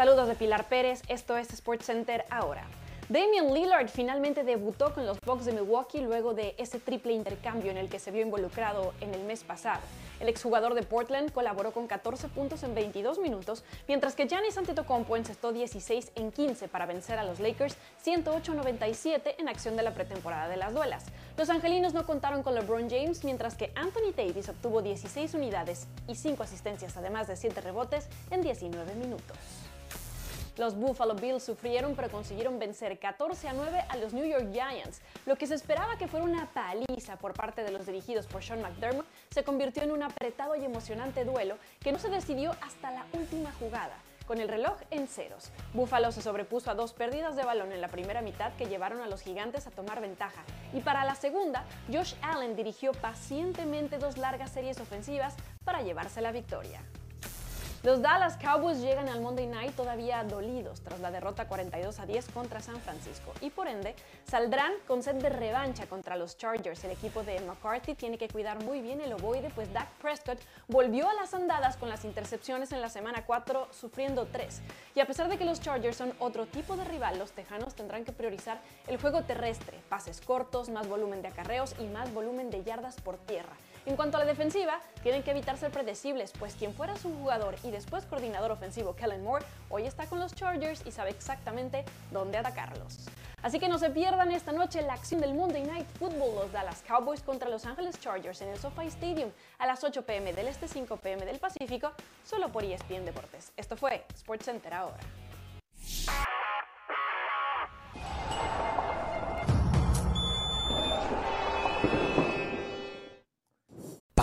Saludos de Pilar Pérez, esto es Sports Center ahora. Damian Lillard finalmente debutó con los Bucks de Milwaukee luego de ese triple intercambio en el que se vio involucrado en el mes pasado. El exjugador de Portland colaboró con 14 puntos en 22 minutos, mientras que Giannis Antetokounmpo encestó 16 en 15 para vencer a los Lakers 108-97 en acción de la pretemporada de las duelas. Los angelinos no contaron con LeBron James, mientras que Anthony Davis obtuvo 16 unidades y 5 asistencias, además de 7 rebotes en 19 minutos. Los Buffalo Bills sufrieron pero consiguieron vencer 14 a 9 a los New York Giants. Lo que se esperaba que fuera una paliza por parte de los dirigidos por Sean McDermott se convirtió en un apretado y emocionante duelo que no se decidió hasta la última jugada con el reloj en ceros. Buffalo se sobrepuso a dos pérdidas de balón en la primera mitad que llevaron a los gigantes a tomar ventaja. Y para la segunda, Josh Allen dirigió pacientemente dos largas series ofensivas para llevarse la victoria. Los Dallas Cowboys llegan al Monday Night todavía dolidos tras la derrota 42 a 10 contra San Francisco y por ende saldrán con sed de revancha contra los Chargers. El equipo de McCarthy tiene que cuidar muy bien el ovoide, pues Dak Prescott volvió a las andadas con las intercepciones en la semana 4, sufriendo 3. Y a pesar de que los Chargers son otro tipo de rival, los Tejanos tendrán que priorizar el juego terrestre, pases cortos, más volumen de acarreos y más volumen de yardas por tierra. En cuanto a la defensiva, tienen que evitar ser predecibles, pues quien fuera su jugador y después coordinador ofensivo Kellen Moore, hoy está con los Chargers y sabe exactamente dónde atacarlos. Así que no se pierdan esta noche la acción del Monday Night Football, los Dallas Cowboys contra Los Angeles Chargers en el SoFi Stadium a las 8 pm del Este, 5 pm del Pacífico, solo por ESPN Deportes. Esto fue SportsCenter ahora.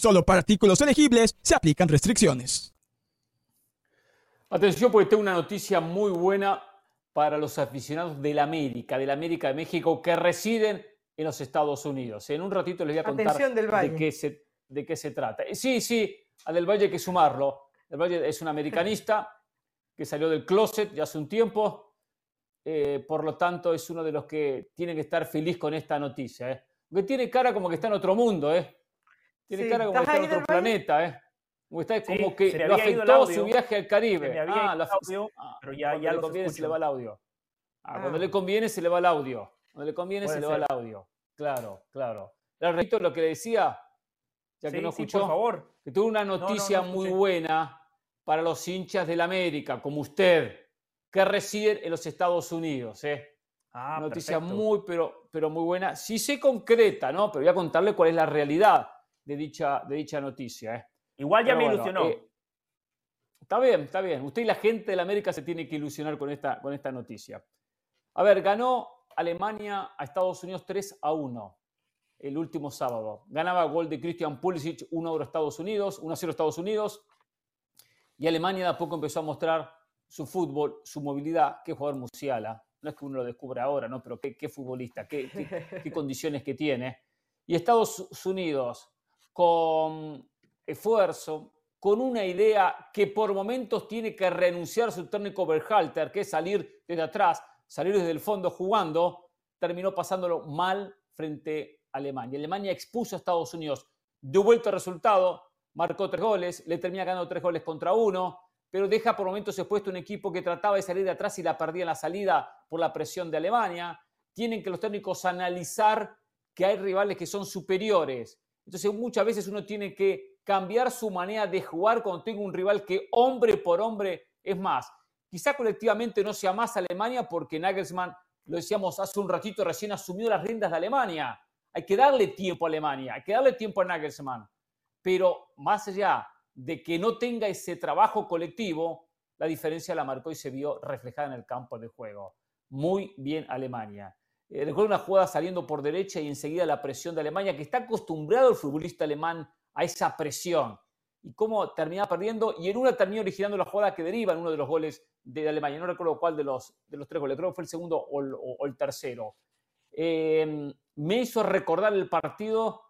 Solo para artículos elegibles se aplican restricciones. Atención porque tengo una noticia muy buena para los aficionados del América, del América de México que residen en los Estados Unidos. En un ratito les voy a contar de, qué se, de qué se trata. Sí, sí, a Del Valle hay que sumarlo. Del Valle es un americanista [laughs] que salió del closet ya hace un tiempo, eh, por lo tanto es uno de los que tienen que estar feliz con esta noticia. ¿eh? Porque tiene cara como que está en otro mundo, ¿eh? Tiene cara como está en otro planeta, ¿eh? Como, está, como que lo afectó su viaje al Caribe. Ah, audio, ah, pero ya, ya le conviene se le va el audio. Ah, Cuando le conviene se le va el audio. Cuando le conviene se le va el audio. Claro, claro. Le repito lo que le decía. ya que no escuchó, por favor. que tuvo una noticia muy buena para los hinchas del América, como usted, que residen en los Estados Unidos. ¿eh? Ah, noticia perfecto. muy, pero, pero muy buena. Sí sé concreta, ¿no? Pero voy a contarle cuál es la realidad de dicha, de dicha noticia. ¿eh? Igual ya Pero me bueno, ilusionó. eh, está bien, está bien. Usted y la gente de la América se tiene que ilusionar con esta, con esta noticia. A ver, ganó Alemania a Estados Unidos 3 a 1 el último sábado. Ganaba gol de Christian Pulisic 1 a Estados Unidos, 1 a 0 Estados Unidos. Y Alemania de a poco empezó a mostrar su fútbol, su movilidad. Qué jugador Musiala. No es que uno lo descubra ahora, ¿no? Pero qué, qué futbolista, qué, qué, qué [laughs] condiciones que tiene. Y Estados Unidos, con esfuerzo, con una idea que por momentos tiene que renunciar a su técnico Berhalter, que es salir desde atrás, salir desde el fondo jugando, terminó pasándolo mal frente a Alemania. Alemania expuso a Estados Unidos, dio vuelta al resultado, marcó tres goles, le termina ganando tres goles contra uno, pero deja por momentos expuesto un equipo que trataba de salir de atrás y la perdía en la salida por la presión de Alemania. Tienen que los técnicos analizar que hay rivales que son superiores. Entonces muchas veces uno tiene que cambiar su manera de jugar cuando tenga un rival que hombre por hombre es más. Quizá colectivamente no sea más Alemania porque Nagelsmann, lo decíamos hace un ratito, recién asumió las riendas de Alemania. Hay que darle tiempo a Alemania, hay que darle tiempo a Nagelsmann. Pero más allá de que no tenga ese trabajo colectivo, la diferencia la marcó y se vio reflejada en el campo de juego. Muy bien Alemania. Eh, recuerdo una jugada saliendo por derecha y enseguida la presión de Alemania, que está acostumbrado el futbolista alemán a esa presión. Y cómo termina perdiendo, y en una termina originando la jugada que deriva en uno de los goles de Alemania. No recuerdo cuál de los, de los tres goles, creo que fue el segundo o el, tercero. Eh, me hizo recordar el partido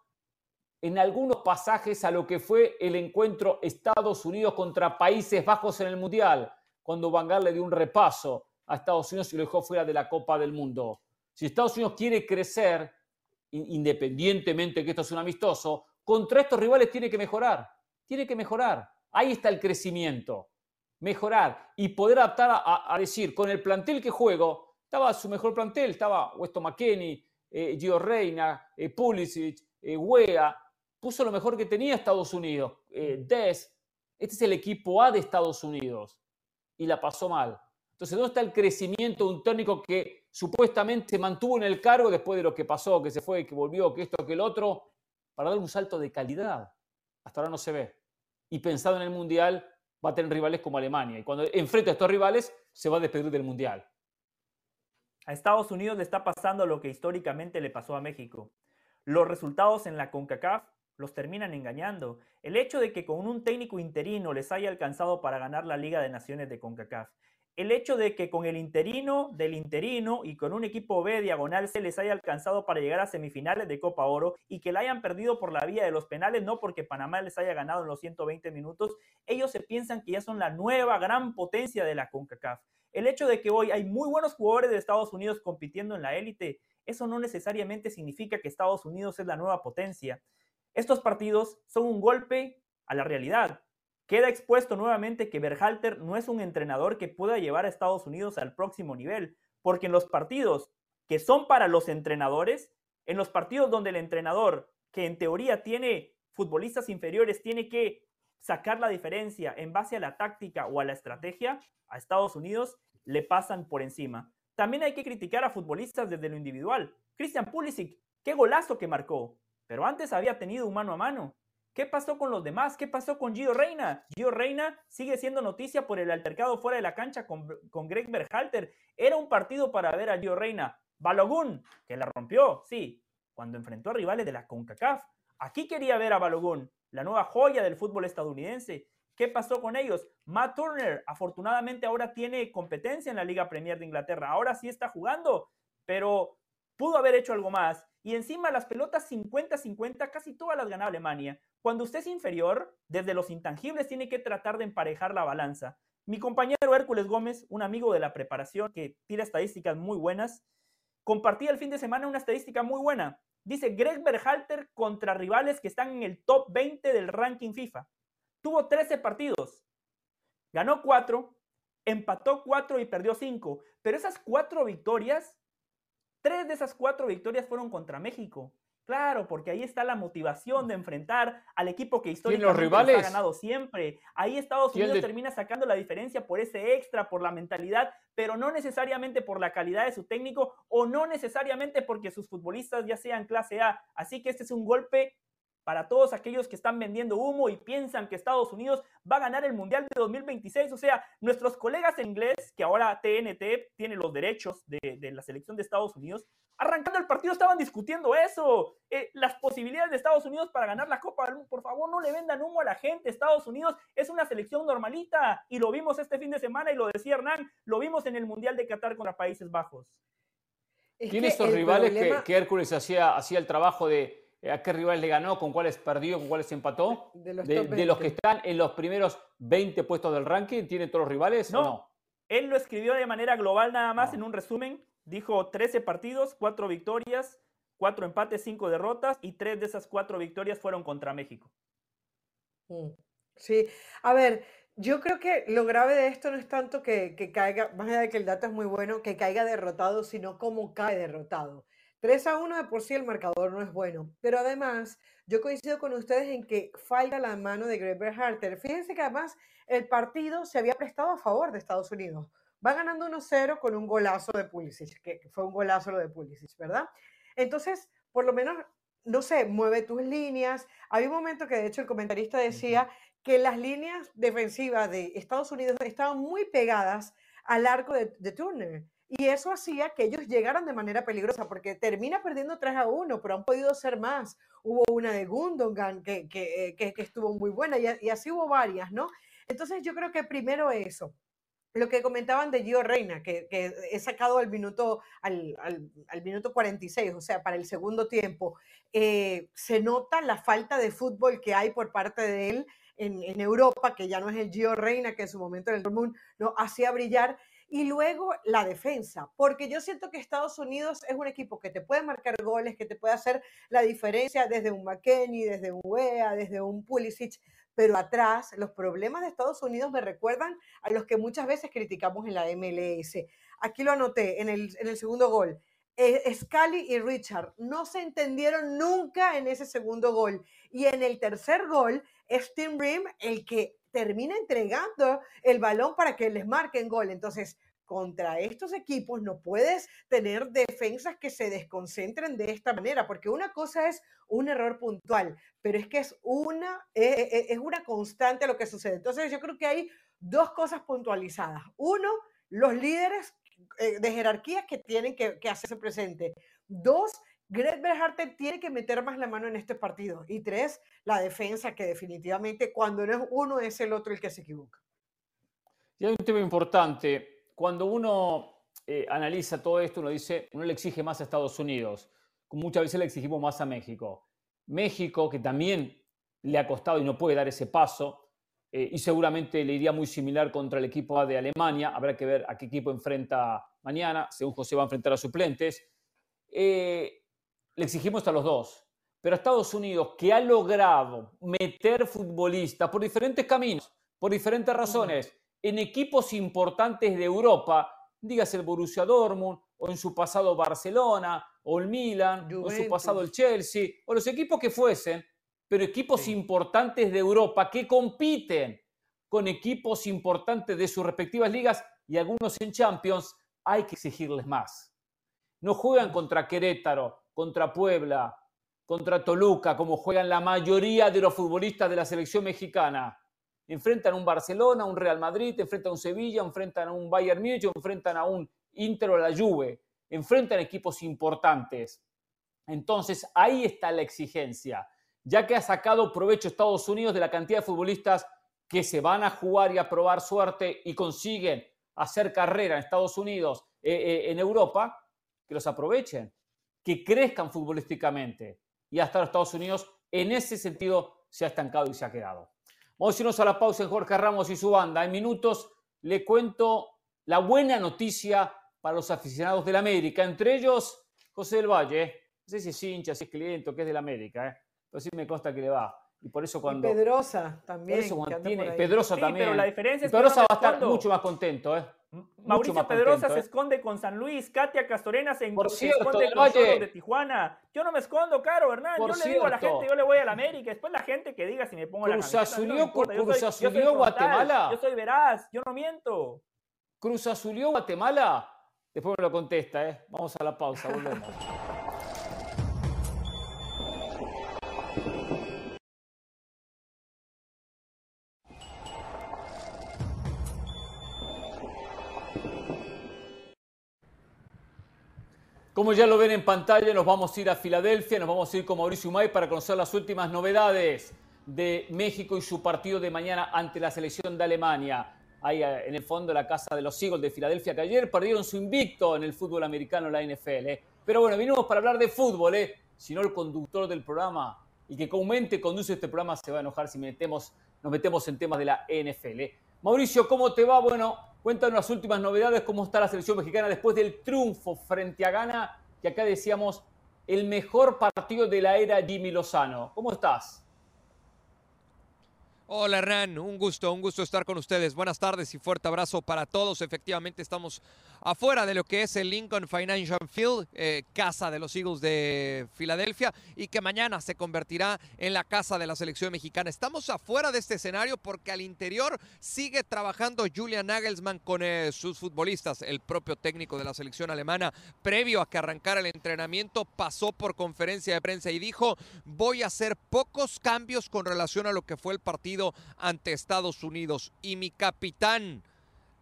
en algunos pasajes a lo que fue el encuentro Estados Unidos contra Países Bajos en el Mundial, cuando Van Gaal le dio un repaso a Estados Unidos y lo dejó fuera de la Copa del Mundo. Si Estados Unidos quiere crecer, independientemente que esto es un amistoso, contra estos rivales tiene que mejorar, tiene que mejorar. Ahí está el crecimiento, mejorar y poder adaptar a, decir, con el plantel que juego, estaba su mejor plantel, estaba Weston McKenney, eh, Gio Reina, eh, Pulisic, eh, Wea, puso lo mejor que tenía Estados Unidos, Des, este es el equipo A de Estados Unidos y la pasó mal. Entonces, ¿dónde está el crecimiento de un técnico que supuestamente mantuvo en el cargo después de lo que pasó, que se fue, que volvió, que esto, que el otro, para dar un salto de calidad? Hasta ahora no se ve. Y pensado en el Mundial, va a tener rivales como Alemania. Y cuando enfrenta a estos rivales, se va a despedir del Mundial. A Estados Unidos le está pasando lo que históricamente le pasó a México. Los resultados en la CONCACAF los terminan engañando. El hecho de que con un técnico interino les haya alcanzado para ganar la Liga de Naciones de CONCACAF. El hecho de que con el interino del interino y con un equipo B diagonal se les haya alcanzado para llegar a semifinales de Copa Oro y que la hayan perdido por la vía de los penales, no porque Panamá les haya ganado en los 120 minutos, ellos se piensan que ya son la nueva gran potencia de la CONCACAF. El hecho de que hoy hay muy buenos jugadores de Estados Unidos compitiendo en la élite, eso no necesariamente significa que Estados Unidos es la nueva potencia. Estos partidos son un golpe a la realidad. Queda expuesto nuevamente que Berhalter no es un entrenador que pueda llevar a Estados Unidos al próximo nivel, porque en los partidos que son para los entrenadores, en los partidos donde el entrenador, que en teoría tiene futbolistas inferiores, tiene que sacar la diferencia en base a la táctica o a la estrategia, a Estados Unidos le pasan por encima. También hay que criticar a futbolistas desde lo individual. Christian Pulisic, qué golazo que marcó, pero antes había tenido un mano a mano. ¿Qué pasó con los demás? ¿Qué pasó con Gio Reina? Gio Reina sigue siendo noticia por el altercado fuera de la cancha con, Greg Berhalter. Era un partido para ver a Gio Reina. Balogun, que la rompió, sí, cuando enfrentó a rivales de la CONCACAF. Aquí quería ver a Balogun, la nueva joya del fútbol estadounidense. ¿Qué pasó con ellos? Matt Turner, afortunadamente ahora tiene competencia en la Liga Premier de Inglaterra. Ahora sí está jugando, pero pudo haber hecho algo más. Y encima las pelotas 50-50 casi todas las ganaba Alemania. Cuando usted es inferior, desde los intangibles tiene que tratar de emparejar la balanza. Mi compañero Hércules Gómez, un amigo de la preparación que tira estadísticas muy buenas, compartía el fin de semana una estadística muy buena. Dice Greg Berhalter contra rivales que están en el top 20 del ranking FIFA. Tuvo 13 partidos. Ganó 4, empató 4 y perdió 5. Pero esas 4 victorias, 3 de esas 4 victorias fueron contra México. Claro, porque ahí está la motivación de enfrentar al equipo que históricamente ha ganado siempre. Ahí Estados Unidos termina sacando la diferencia por ese extra, por la mentalidad, pero no necesariamente por la calidad de su técnico o no necesariamente porque sus futbolistas ya sean clase A. Así que este es un golpe para todos aquellos que están vendiendo humo y piensan que Estados Unidos va a ganar el Mundial de 2026. O sea, nuestros colegas en inglés, que ahora TNT tiene los derechos de, la selección de Estados Unidos, arrancando el partido estaban discutiendo eso. Eh, las posibilidades de Estados Unidos para ganar la Copa Por favor, no le vendan humo a la gente. Estados Unidos es una selección normalita y lo vimos este fin de semana y lo decía Hernán, lo vimos en el Mundial de Qatar contra Países Bajos. ¿Tiene estos rivales que, que Hércules hacía, hacía el trabajo de a qué rivales le ganó, con cuáles perdió, con cuáles empató. De los, que están en los primeros 20 puestos del ranking, ¿tiene todos los rivales no, o no? Él lo escribió de manera global nada más en un resumen. Dijo 13 partidos, 4 victorias, 4 empates, 5 derrotas y 3 de esas 4 victorias fueron contra México. Mm, sí, a ver, yo creo que lo grave de esto no es tanto que, que caiga, más allá de que el dato es muy bueno, que caiga derrotado, sino cómo cae derrotado. 3 a 1 de por sí el marcador no es bueno, pero además yo coincido con ustedes en que falta la mano de Greg Berhalter. Fíjense que además el partido se había prestado a favor de Estados Unidos. Va ganando 1-0 con un golazo de Pulisic, que fue un golazo lo de Pulisic, ¿verdad? Entonces, por lo menos, no sé, mueve tus líneas. Había un momento que de hecho el comentarista decía que las líneas defensivas de Estados Unidos estaban muy pegadas al arco de, de Turner. Y eso hacía que ellos llegaran de manera peligrosa, porque termina perdiendo 3 a 1, pero han podido ser más. Hubo una de Gundogan que, que, que, estuvo muy buena y, así hubo varias, ¿no? Entonces yo creo que primero eso. Lo que comentaban de Gio Reina, que, he sacado al minuto, al, al, minuto 46, o sea, para el segundo tiempo, eh, se nota la falta de fútbol que hay por parte de él en, Europa, que ya no es el Gio Reina que en su momento en el Dortmund no hacía brillar, y luego la defensa, porque yo siento que Estados Unidos es un equipo que te puede marcar goles, que te puede hacer la diferencia desde un McKenny, desde un Wea, desde un Pulisic, pero atrás los problemas de Estados Unidos me recuerdan a los que muchas veces criticamos en la MLS. Aquí lo anoté en el, en el segundo gol. Eh, Scali y Richard no se entendieron nunca en ese segundo gol. Y en el tercer gol es Tim Brim el que termina entregando el balón para que les marquen gol. Entonces, contra estos equipos no puedes tener defensas que se desconcentren de esta manera, porque una cosa es un error puntual, pero es que es una, e, e, e, es una constante lo que sucede. Entonces yo creo que hay dos cosas puntualizadas. Uno, los líderes eh, de jerarquías que tienen que, que hacerse presente. Dos, Greg Berhardt tiene que meter más la mano en este partido. Y tres, la defensa, que definitivamente cuando no es uno es el otro el que se equivoca. Y hay un tema importante. Cuando uno eh, analiza todo esto, uno dice, uno le exige más a Estados Unidos, muchas veces le exigimos más a México. México, que también le ha costado y no puede dar ese paso, eh, y seguramente le iría muy similar contra el equipo A de Alemania. Habrá que ver a qué equipo enfrenta mañana, según José va a enfrentar a suplentes. Eh, le exigimos a los dos. Pero a Estados Unidos, que ha logrado meter futbolistas por diferentes caminos, por diferentes razones, en equipos importantes de Europa, dígase el Borussia Dortmund, o en su pasado Barcelona, o el Milan, o en su pasado el Chelsea, o los equipos que fuesen, pero equipos importantes de Europa que compiten con equipos importantes de sus respectivas ligas y algunos en Champions, hay que exigirles más. No juegan contra Querétaro, contra Puebla, contra Toluca, como juegan la mayoría de los futbolistas de la selección mexicana. Enfrentan a un Barcelona, un Real Madrid, enfrentan a un Sevilla, enfrentan a un Bayern Múnich, enfrentan a un Inter o a la Juve, enfrentan equipos importantes. Entonces ahí está la exigencia, ya que ha sacado provecho Estados Unidos de la cantidad de futbolistas que se van a jugar y a probar suerte y consiguen hacer carrera en Estados Unidos, eh, eh, en Europa, que los aprovechen que crezcan futbolísticamente. Y hasta los Estados Unidos en ese sentido se ha estancado y se ha quedado. Vamos a irnos a la pausa en Jorge Ramos y su banda. En minutos le cuento la buena noticia para los aficionados del América, entre ellos José del Valle. No sé si es hincha, si es cliente o que es del América, ¿eh? pero sí me consta que le va. Y por eso cuando. Pedrosa también. Pedrosa también. pero la diferencia es Pedrosa va a estar mucho más contento, ¿eh? Mauricio Pedrosa se ¿eh? esconde con San Luis, Katia Castorena se, Por cierto, esconde con los de Tijuana. Yo no me escondo, Caro, Hernán. yo le digo a la gente, yo le voy a la América. Después la gente que diga si me pongo Cruz la camiseta. Cruz Azulió Guatemala. Yo soy veraz, yo no miento. Cruz Azulió Guatemala. Después me lo contesta, ¿eh? Vamos a la pausa, volvemos. [laughs] Como ya lo ven en pantalla, nos vamos a ir a Filadelfia, nos vamos a ir con Mauricio Umay para conocer las últimas novedades de México y su partido de mañana ante la selección de Alemania. Ahí en el fondo la casa de los Eagles de Filadelfia que ayer perdieron su invicto en el fútbol americano, la NFL. ¿eh? Pero bueno, vinimos para hablar de fútbol, ¿eh? si no el conductor del programa y que comúnmente conduce este programa se va a enojar si metemos, nos metemos en temas de la NFL. ¿eh? Mauricio, ¿cómo te va? Bueno, Cuéntanos las últimas novedades, cómo está la selección mexicana después del triunfo frente a Ghana, que acá decíamos el mejor partido de la era Jimmy Lozano. ¿Cómo estás? Hola Hernán, un gusto, un gusto estar con ustedes. Buenas tardes y fuerte abrazo para todos. Efectivamente estamos afuera de lo que es el Lincoln Financial Field, eh, casa de los Eagles de Filadelfia, y que mañana se convertirá en la casa de la selección mexicana. Estamos afuera de este escenario porque al interior sigue trabajando Julian Nagelsmann con eh, sus futbolistas. El propio técnico de la selección alemana, previo a que arrancara el entrenamiento, pasó por conferencia de prensa y dijo, voy a hacer pocos cambios con relación a lo que fue el partido ante Estados Unidos. Y mi capitán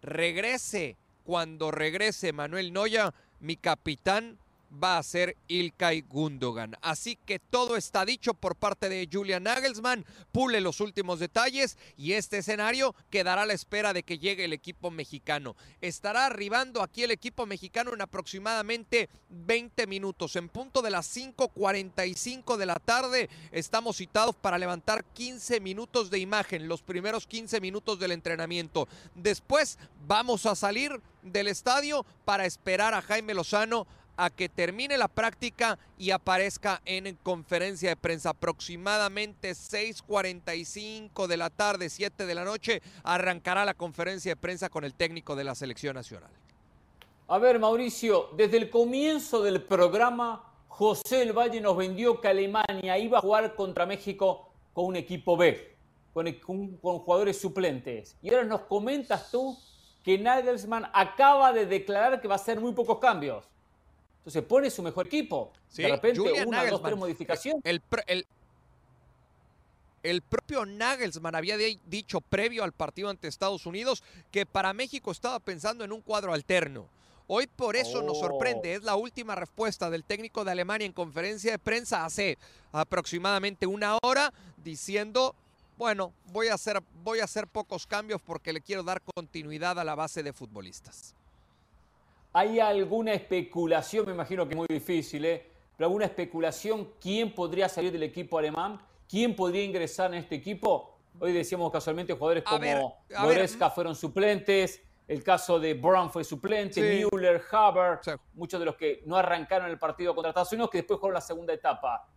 regrese cuando regrese Manuel Noya, mi capitán va a ser Ilkay Gundogan. Así que todo está dicho por parte de Julian Nagelsmann, pule los últimos detalles y este escenario quedará a la espera de que llegue el equipo mexicano. Estará arribando aquí el equipo mexicano en aproximadamente 20 minutos. En punto de las 5.45 de la tarde estamos citados para levantar 15 minutos de imagen, los primeros 15 minutos del entrenamiento. Después vamos a salir del estadio para esperar a Jaime Lozano a que termine la práctica y aparezca en conferencia de prensa aproximadamente 6.45 de la tarde, 7 de la noche, arrancará la conferencia de prensa con el técnico de la selección nacional. A ver, Mauricio, desde el comienzo del programa, José El Valle nos vendió que Alemania iba a jugar contra México con un equipo B, con, con jugadores suplentes. Y ahora nos comentas tú que Nagelsmann acaba de declarar que va a hacer muy pocos cambios. Entonces pone su mejor equipo. de repente, una, dos, tres modificaciones. El, el, propio Nagelsmann había dicho previo al partido ante Estados Unidos que para México estaba pensando en un cuadro alterno. Hoy por eso nos sorprende, oh. es la última respuesta del técnico de Alemania en conferencia de prensa hace aproximadamente una hora diciendo, bueno, voy a hacer, voy a hacer pocos cambios porque le quiero dar continuidad a la base de futbolistas. ¿Hay alguna especulación? Me imagino que es muy difícil, ¿eh? Pero alguna especulación, ¿quién podría salir del equipo alemán? ¿Quién podría ingresar en este equipo? Hoy decíamos casualmente jugadores como Goretzka fueron suplentes, el caso de Brown fue suplente, Müller, Haber, muchos de los que no arrancaron el partido contra Estados Unidos, que después jugaron la segunda etapa.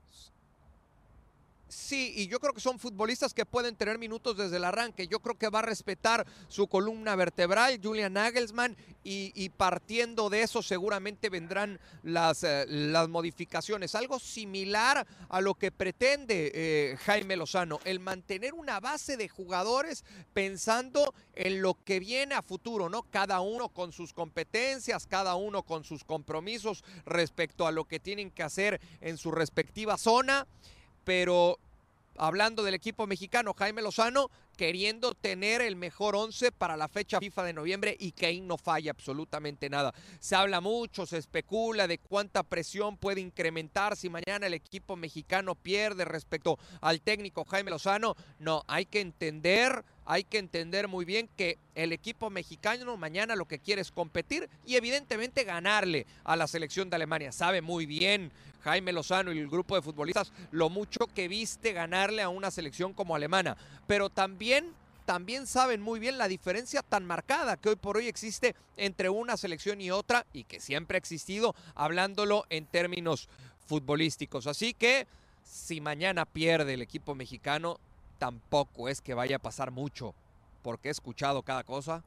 Sí, y yo creo que son futbolistas que pueden tener minutos desde el arranque. Yo creo que va a respetar su columna vertebral, Julian Nagelsmann, y, partiendo de eso seguramente vendrán las, eh, las, modificaciones. Algo similar a lo que pretende eh, Jaime Lozano, el mantener una base de jugadores pensando en lo que viene a futuro, ¿no? Cada uno con sus competencias, cada uno con sus compromisos respecto a lo que tienen que hacer en su respectiva zona pero hablando del equipo mexicano, Jaime Lozano queriendo tener el mejor once para la fecha FIFA de noviembre y que no falla absolutamente nada. Se habla mucho, se especula de cuánta presión puede incrementar si mañana el equipo mexicano pierde respecto al técnico Jaime Lozano. No, hay que entender hay que entender muy bien que el equipo mexicano mañana lo que quiere es competir y evidentemente ganarle a la selección de Alemania. Sabe muy bien Jaime Lozano y el grupo de futbolistas lo mucho que viste ganarle a una selección como alemana, pero también también saben muy bien la diferencia tan marcada que hoy por hoy existe entre una selección y otra y que siempre ha existido hablándolo en términos futbolísticos. Así que si mañana pierde el equipo mexicano, tampoco es que vaya a pasar mucho, porque he escuchado cada cosa.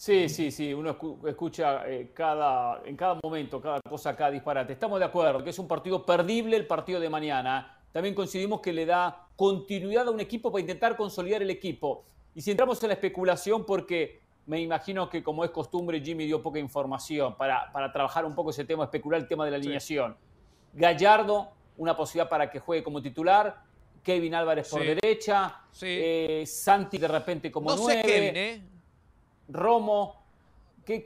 Sí, sí, sí, uno escucha eh, cada, en cada momento, cada cosa, cada disparate. Estamos de acuerdo que es un partido perdible el partido de mañana. También coincidimos que le da continuidad a un equipo para intentar consolidar el equipo. Y si entramos en la especulación, porque me imagino que como es costumbre, Jimmy dio poca información para, para trabajar un poco ese tema, especular el tema de la alineación. Gallardo, una posibilidad para que juegue como titular. Kevin Álvarez por derecha. Eh, Santi de repente como no nueve. Sé Kevin, ¿eh? Romo. ¿Qué,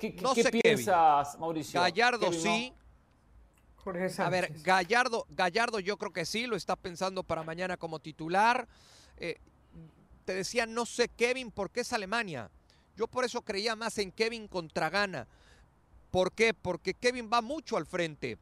piensas, Mauricio? Gallardo sí. A ver, Gallardo, Gallardo yo creo que sí, lo está pensando para mañana como titular. Eh, te decía, no sé Kevin, porque es Alemania. Yo por eso creía más en Kevin contra Gana. ¿Por qué? Porque Kevin va mucho al frente.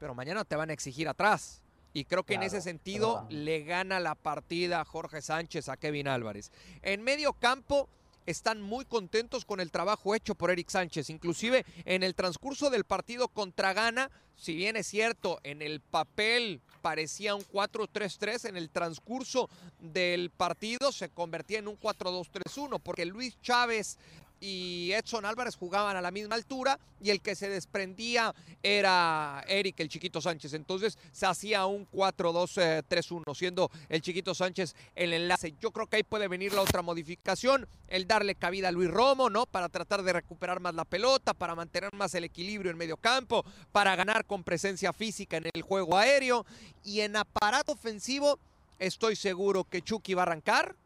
Pero mañana te van a exigir atrás. Y creo que en ese sentido le gana la partida Jorge Sánchez a Kevin Álvarez. En medio campo, están muy contentos con el trabajo hecho por Eric Sánchez. Inclusive en el transcurso del partido contra Ghana, si bien es cierto, en el papel parecía un 4-3-3, en el transcurso del partido se convertía en un 4-2-3-1, porque Luis Chávez y Edson Álvarez jugaban a la misma altura y el que se desprendía era Eric, el chiquito Sánchez. Entonces se hacía un 4-2-3-1, siendo el chiquito Sánchez el enlace. Yo creo que ahí puede venir la otra modificación, el darle cabida a Luis Romo, ¿no? Para tratar de recuperar más la pelota, para mantener más el equilibrio en medio campo, para ganar con presencia física en el juego aéreo. Y en aparato ofensivo, estoy seguro que Chucky va a arrancar.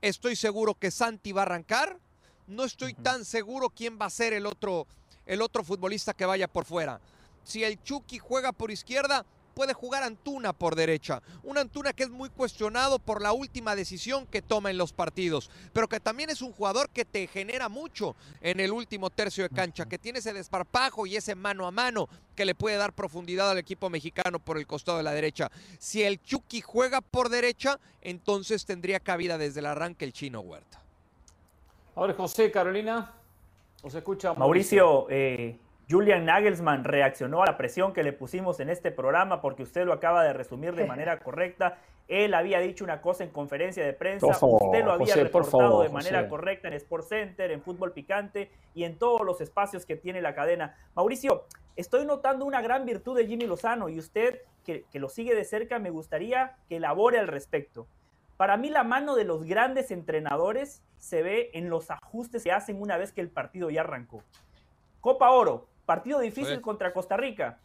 Estoy seguro que Santi va a arrancar no estoy tan seguro quién va a ser el otro, el otro futbolista que vaya por fuera. Si el Chucky juega por izquierda, puede jugar Antuna por derecha. Un Antuna que es muy cuestionado por la última decisión que toma en los partidos, pero que también es un jugador que te genera mucho en el último tercio de cancha, que tiene ese desparpajo y ese mano a mano que le puede dar profundidad al equipo mexicano por el costado de la derecha. Si el Chucky juega por derecha, entonces tendría cabida desde el arranque el chino Huerta. Ahora José, Carolina, os escucha. Mauricio, eh, Julian Nagelsmann reaccionó a la presión que le pusimos en este programa porque usted lo acaba de resumir de [laughs] manera correcta. Él había dicho una cosa en conferencia de prensa, usted lo había reportado de manera correcta en Sports Center, en Fútbol Picante y en todos los espacios que tiene la cadena. Mauricio, estoy notando una gran virtud de Jimmy Lozano y usted, que, que lo sigue de cerca, me gustaría que elabore al respecto. Para mí la mano de los grandes entrenadores se ve en los ajustes que hacen una vez que el partido ya arrancó. Copa Oro, partido difícil contra Costa Rica.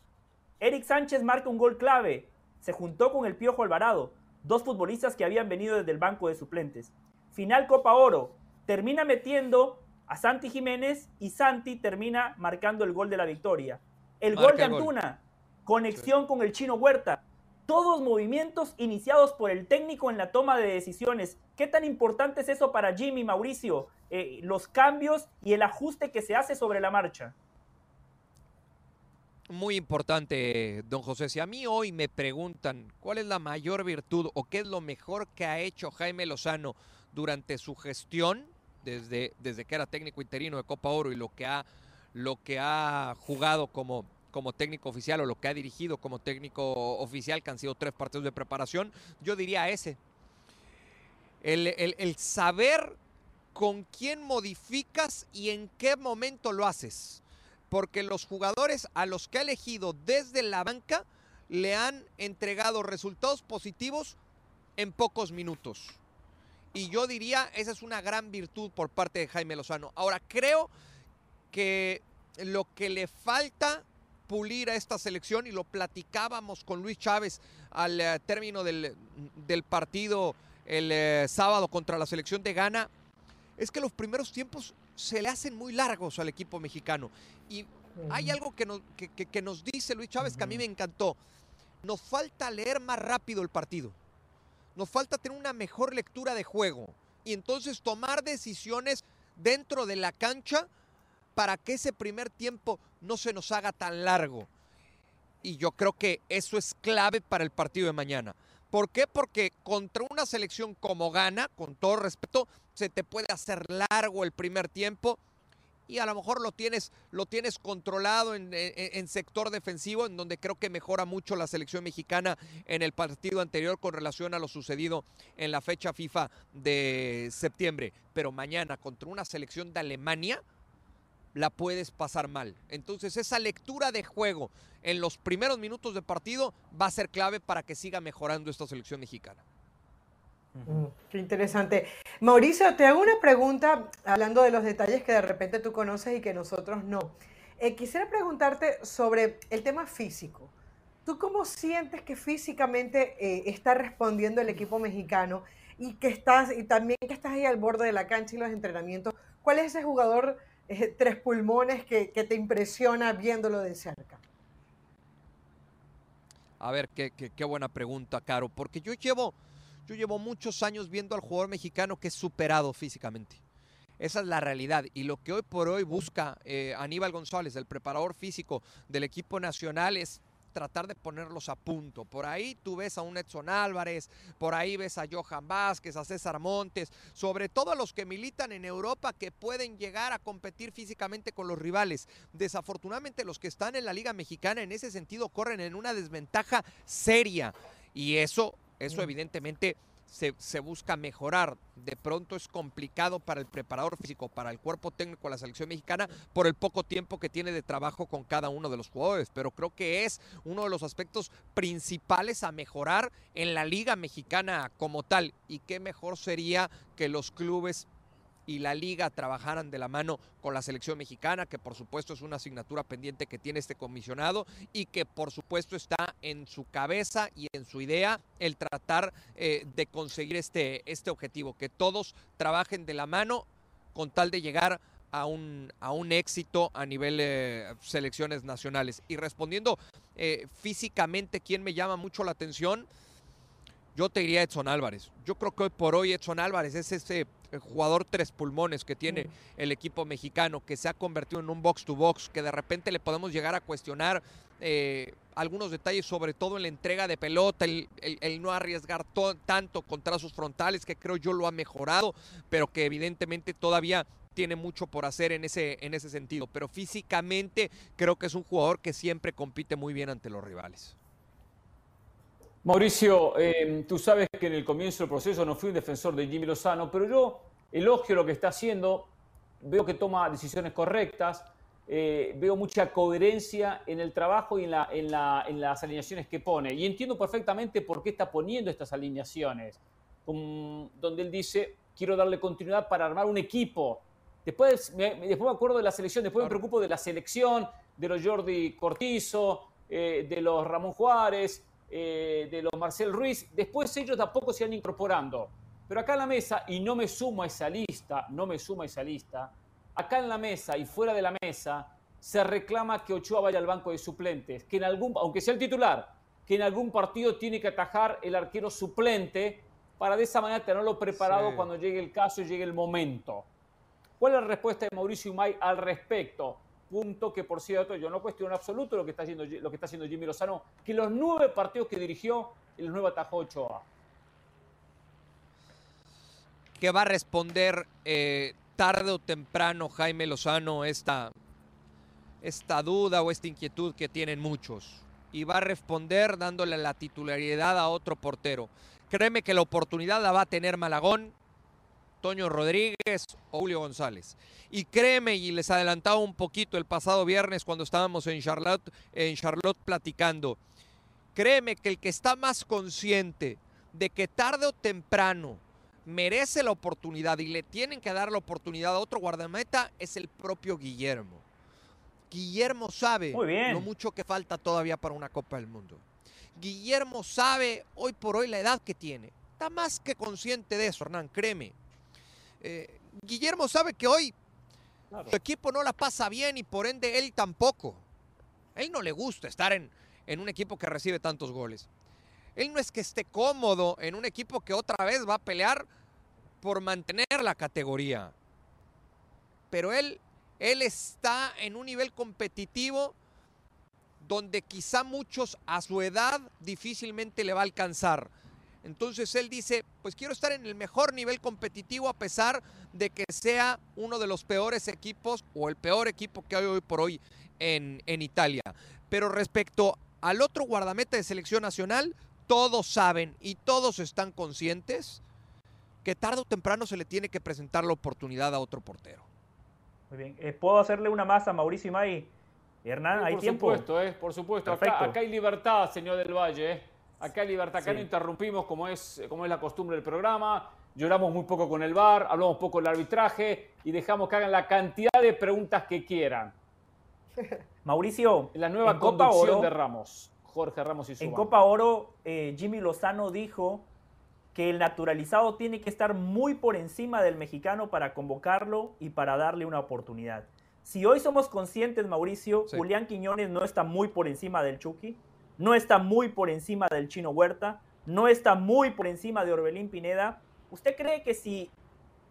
Eric Sánchez marca un gol clave. Se juntó con el Piojo Alvarado, dos futbolistas que habían venido desde el banco de suplentes. Final Copa Oro, termina metiendo a Santi Jiménez y Santi termina marcando el gol de la victoria. El gol de Antuna, conexión con el chino Huerta, todos movimientos iniciados por el técnico en la toma de decisiones. ¿Qué tan importante es eso para Jimmy, Mauricio? Eh, los cambios y el ajuste que se hace sobre la marcha. Muy importante, don José. Si a mí hoy me preguntan cuál es la mayor virtud o qué es lo mejor que ha hecho Jaime Lozano durante su gestión, desde, desde que era técnico interino de Copa Oro y lo que ha, lo que ha jugado como como técnico oficial o lo que ha dirigido como técnico oficial, que han sido tres partidos de preparación, yo diría ese. El, saber con quién modificas y en qué momento lo haces. Porque los jugadores a los que ha elegido desde la banca le han entregado resultados positivos en pocos minutos. Y yo diría, esa es una gran virtud por parte de Jaime Lozano. Ahora, creo que lo que le falta pulir a esta selección y lo platicábamos con Luis Chávez al eh, término del, partido el eh, sábado contra la selección de Ghana, es que los primeros tiempos se le hacen muy largos al equipo mexicano. Y hay algo que nos, que, nos dice Luis Chávez que a mí me encantó. Nos falta leer más rápido el partido. Nos falta tener una mejor lectura de juego. Y entonces tomar decisiones dentro de la cancha para que ese primer tiempo no se nos haga tan largo. Y yo creo que eso es clave para el partido de mañana. ¿Por qué? Porque contra una selección como gana, con todo respeto, se te puede hacer largo el primer tiempo y a lo mejor lo tienes, lo tienes controlado en, en, sector defensivo, en donde creo que mejora mucho la selección mexicana en el partido anterior con relación a lo sucedido en la fecha FIFA de septiembre. Pero mañana contra una selección de Alemania la puedes pasar mal. Entonces esa lectura de juego en los primeros minutos de partido va a ser clave para que siga mejorando esta selección mexicana. Mm, qué interesante. Mauricio, te hago una pregunta hablando de los detalles que de repente tú conoces y que nosotros no. Eh, quisiera preguntarte sobre el tema físico. ¿Tú cómo sientes que físicamente eh, está respondiendo el equipo mexicano y que estás y también que estás ahí al borde de la cancha y los entrenamientos? ¿Cuál es ese jugador eh, tres pulmones que, te impresiona viéndolo de cerca? A ver, qué, qué, qué buena pregunta, Caro, porque yo llevo yo llevo muchos años viendo al jugador mexicano que es superado físicamente. Esa es la realidad. Y lo que hoy por hoy busca eh, Aníbal González, el preparador físico del equipo nacional, es tratar de ponerlos a punto. Por ahí tú ves a un Edson Álvarez, por ahí ves a Johan Vázquez, a César Montes, sobre todo a los que militan en Europa que pueden llegar a competir físicamente con los rivales. Desafortunadamente los que están en la Liga Mexicana en ese sentido corren en una desventaja seria. Y eso eso evidentemente se, busca mejorar. De pronto es complicado para el preparador físico, para el cuerpo técnico de la selección mexicana, por el poco tiempo que tiene de trabajo con cada uno de los jugadores. Pero creo que es uno de los aspectos principales a mejorar en la liga mexicana como tal. Y qué mejor sería que los clubes y la liga trabajaran de la mano con la selección mexicana, que por supuesto es una asignatura pendiente que tiene este comisionado y que por supuesto está en su cabeza y en su idea el tratar eh, de conseguir este, este objetivo, que todos trabajen de la mano con tal de llegar a un, a un éxito a nivel de selecciones nacionales. Y respondiendo eh, físicamente, ¿quién me llama mucho la atención? Yo te diría Edson Álvarez. Yo creo que hoy por hoy Edson Álvarez es ese eh, jugador tres pulmones que tiene mm. el equipo mexicano, que se ha convertido en un box to box, que de repente le podemos llegar a cuestionar eh, algunos detalles, sobre todo en la entrega de pelota, el, no arriesgar tanto contra sus frontales, que creo yo lo ha mejorado, pero que evidentemente todavía tiene mucho por hacer en ese, en ese sentido. Pero físicamente creo que es un jugador que siempre compite muy bien ante los rivales. Mauricio, em, tú sabes que en el comienzo del proceso no fui un defensor de Jimmy Lozano, pero yo elogio lo que está haciendo, veo que toma decisiones correctas, eh, veo mucha coherencia en el trabajo y en, las alineaciones que pone. Y entiendo perfectamente por qué está poniendo estas alineaciones, donde él dice, quiero darle continuidad para armar un equipo. Después me, después me acuerdo de la selección, después me preocupo de la selección, de los Jordi Cortizo, eh, de los Ramón Juárez, eh, de los Marcel Ruiz. Después ellos tampoco se han incorporando. Pero acá en la mesa, y no me sumo a esa lista, no me sumo a esa lista, acá en la mesa y fuera de la mesa se reclama que Ochoa vaya al banco de suplentes, que en algún, aunque sea el titular, que en algún partido tiene que atajar el arquero suplente para de esa manera tenerlo preparado cuando llegue el caso y llegue el momento. ¿Cuál es la respuesta de Mauricio Umay al respecto? Punto que, por cierto, yo no cuestiono absoluto lo que está haciendo, lo que está haciendo Jimmy Lozano, que los nueve partidos que dirigió, el nuevo atajó Ochoa. Que va a responder eh, tarde o temprano Jaime Lozano esta, esta duda o esta inquietud que tienen muchos. Y va a responder dándole la titularidad a otro portero. Créeme que la oportunidad la va a tener Malagón, Toño Rodríguez o Julio González. Y créeme, y les adelantaba un poquito el pasado viernes cuando estábamos en Charlotte, en Charlotte platicando, créeme que el que está más consciente de que tarde o temprano merece la oportunidad y le tienen que dar la oportunidad a otro guardameta es el propio Guillermo. Guillermo sabe lo mucho que falta todavía para una Copa del Mundo. Guillermo sabe hoy por hoy la edad que tiene. Está más que consciente de eso, Hernán, créeme. Eh, Guillermo sabe que hoy su equipo no la pasa bien y por ende él tampoco. Él no le gusta estar en, en un equipo que recibe tantos goles. Él no es que esté cómodo en un equipo que otra vez va a pelear por mantener la categoría. Pero él, él está en un nivel competitivo donde quizá muchos a su edad difícilmente le va a alcanzar. Entonces él dice, pues quiero estar en el mejor nivel competitivo a pesar de que sea uno de los peores equipos o el peor equipo que hay hoy por hoy en, en Italia. Pero respecto al otro guardameta de selección nacional, todos saben y todos están conscientes que tarde o temprano se le tiene que presentar la oportunidad a otro portero. Muy bien. Eh, ¿Puedo hacerle una más a Mauricio Imay? Hernán, ¿hay por tiempo? Supuesto, eh, por supuesto, acá, acá, hay libertad, señor del Valle. Acá hay libertad, acá sí. no interrumpimos como es, como es la costumbre del programa. Lloramos muy poco con el VAR, hablamos poco del arbitraje y dejamos que hagan la cantidad de preguntas que quieran. [laughs] Mauricio, la nueva en Copa Oro, de Ramos, Jorge Ramos y su En Copa Oro, eh, Jimmy Lozano dijo que el naturalizado tiene que estar muy por encima del mexicano para convocarlo y para darle una oportunidad. Si hoy somos conscientes, Mauricio, sí. Julián Quiñones no está muy por encima del Chucky, no está muy por encima del Chino Huerta, no está muy por encima de Orbelín Pineda. ¿Usted cree que si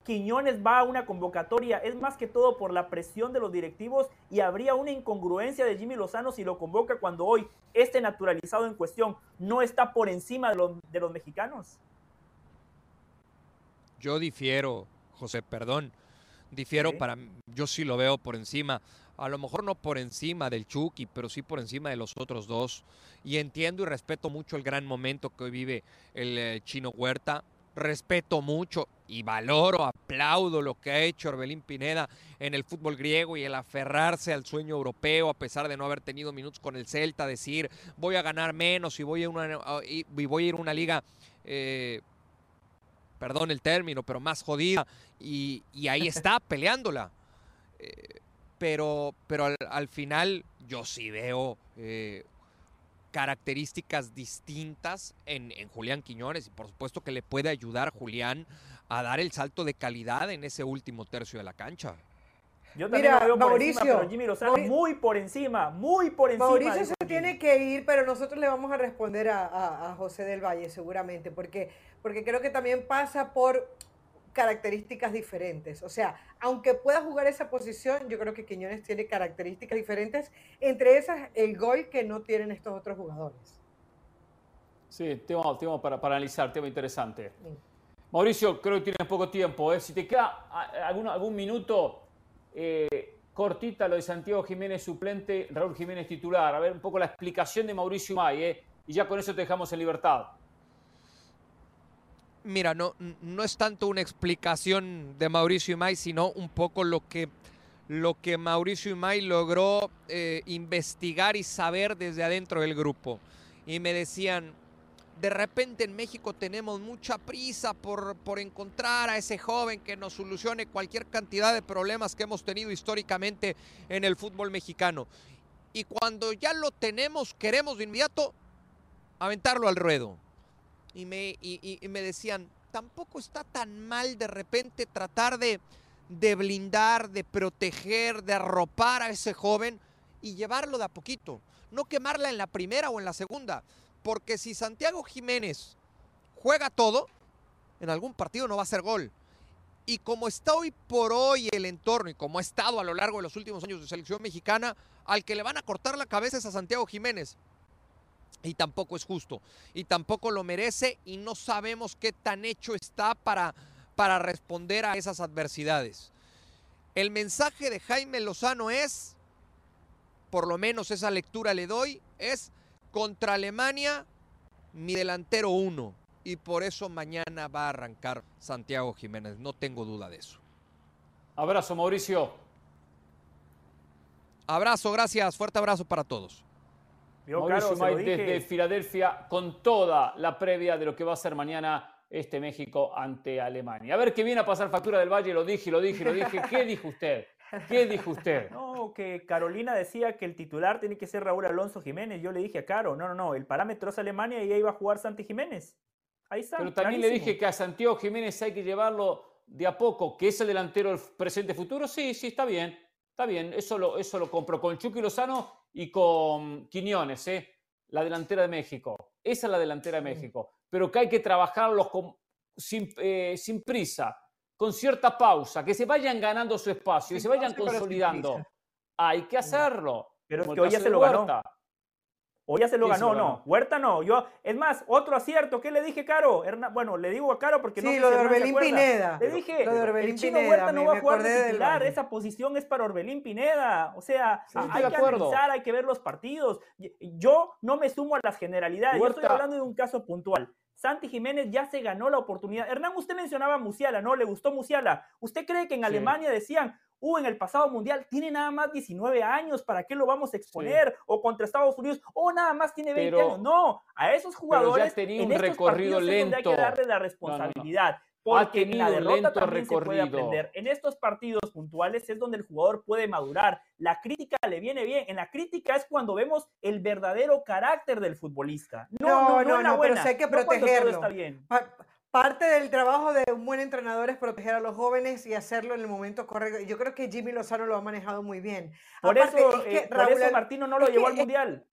Quiñones va a una convocatoria es más que todo por la presión de los directivos y habría una incongruencia de Jimmy Lozano si lo convoca cuando hoy este naturalizado en cuestión no está por encima de los, de los mexicanos? Yo difiero, José, perdón. Difiero Sí. para yo sí lo veo por encima. A lo mejor no por encima del Chucky, pero sí por encima de los otros dos. Y entiendo y respeto mucho el gran momento que hoy vive el eh, Chino Huerta. Respeto mucho y valoro, aplaudo lo que ha hecho Orbelín Pineda en el fútbol griego y el aferrarse al sueño europeo a pesar de no haber tenido minutos con el Celta, decir voy a ganar menos y voy a, una, y voy a ir a una liga eh, perdón el término, pero más jodida, y, y ahí está peleándola. Eh, pero pero al, al final yo sí veo eh, características distintas en, en Julián Quiñones, y por supuesto que le puede ayudar Julián a dar el salto de calidad en ese último tercio de la cancha. Yo también Mira, lo veo por Mauricio, encima, pero Jimmy Lozano muy por encima, muy por encima. Mauricio se Jimmy. tiene que ir, pero nosotros le vamos a responder a, a- a José del Valle seguramente, porque, porque creo que también pasa por características diferentes. O sea, aunque pueda jugar esa posición, yo creo que Quiñones tiene características diferentes, entre esas el gol que no tienen estos otros jugadores. Sí, tema, tema para, para analizar, tema interesante. Sí. Mauricio, creo que tienes poco tiempo. ¿eh? Si te queda algún, algún minuto, eh, cortita lo de Santiago Jiménez suplente, Raúl Jiménez titular. A ver un poco la explicación de Mauricio May, ¿eh? y ya con eso te dejamos en libertad. Mira, no, no es tanto una explicación de Mauricio Imay, sino un poco lo que, lo que Mauricio Imay logró eh, investigar y saber desde adentro del grupo. Y me decían, de repente en México tenemos mucha prisa por, por encontrar a ese joven que nos solucione cualquier cantidad de problemas que hemos tenido históricamente en el fútbol mexicano. Y cuando ya lo tenemos, queremos de inmediato aventarlo al ruedo y me, y- y- me decían, tampoco está tan mal de repente tratar de, de blindar, de proteger, de arropar a ese joven y llevarlo de a poquito. No quemarla en la primera o en la segunda. Porque si Santiago Jiménez juega todo, en algún partido no va a ser gol. Y como está hoy por hoy el entorno y como ha estado a lo largo de los últimos años de selección mexicana, al que le van a cortar la cabeza es a Santiago Jiménez. Y tampoco es justo. Y tampoco lo merece y no sabemos qué tan hecho está para, para responder a esas adversidades. El mensaje de Jaime Lozano es, por lo menos esa lectura le doy, es contra Alemania mi delantero uno. Y por eso mañana va a arrancar Santiago Jiménez. No tengo duda de eso. Abrazo, Mauricio. Abrazo, gracias. Fuerte abrazo para todos. Vio, Mauricio May dije. desde Filadelfia con toda la previa de lo que va a ser mañana este México ante Alemania. A ver qué viene a pasar factura del Valle, lo dije, lo dije, lo dije. ¿Qué [laughs] dijo usted? ¿Qué dijo usted? No, que Carolina decía que el titular tiene que ser Raúl Alonso Jiménez. Yo le dije a Caro, no, no, no, el parámetro es Alemania y ahí va a jugar Santi Jiménez. Ahí está. Pero también le dije que a Santiago Jiménez hay que llevarlo de a poco, que es el delantero del presente futuro. Sí, sí, está bien. Está bien, eso lo, eso lo compro con Chucky Lozano y con Quiñones, ¿eh? la delantera de México. Esa es la delantera de México. Pero que hay que trabajarlos con- sin, eh, sin prisa, con cierta pausa, que se vayan ganando su espacio, que Sin se vayan consolidando. Hay que hacerlo. Pero es que hoy ya se lo ganó. ¿O ya se lo ganó? No, Huerta no. Yo, es más, otro acierto. ¿Qué le dije, Caro? bueno, le digo a Caro porque no sé lo de Orbelín Pineda. Le dije, lo de Orbelín el Chino Huerta no va a jugar titular. Esa posición es para Orbelín Pineda. O sea, hay que analizar, hay que ver los partidos. Yo no me sumo a las generalidades. Yo estoy hablando de un caso puntual. Santi Jiménez ya se ganó la oportunidad. Hernán, usted mencionaba a Musiala, ¿no? Le gustó Musiala. ¿Usted cree que en Alemania decían, uh, en el pasado mundial tiene nada más 19 años, ¿para qué lo vamos a exponer? O contra Estados Unidos, o nada más tiene 20 años. No, a esos jugadores tenía un recorrido lento. hay que darle la responsabilidad. Porque en la derrota también se puede aprender. En estos partidos puntuales es donde el jugador puede madurar. La crítica le viene bien. En la crítica es cuando vemos el verdadero carácter del futbolista. No, no, no, no, pero hay que protegerlo. está bien. Parte del trabajo de un buen entrenador es proteger a los jóvenes y hacerlo en el momento correcto. Yo creo que Jimmy Lozano lo ha manejado muy bien. Por, eso, eh, Martino no lo llevó al Mundial.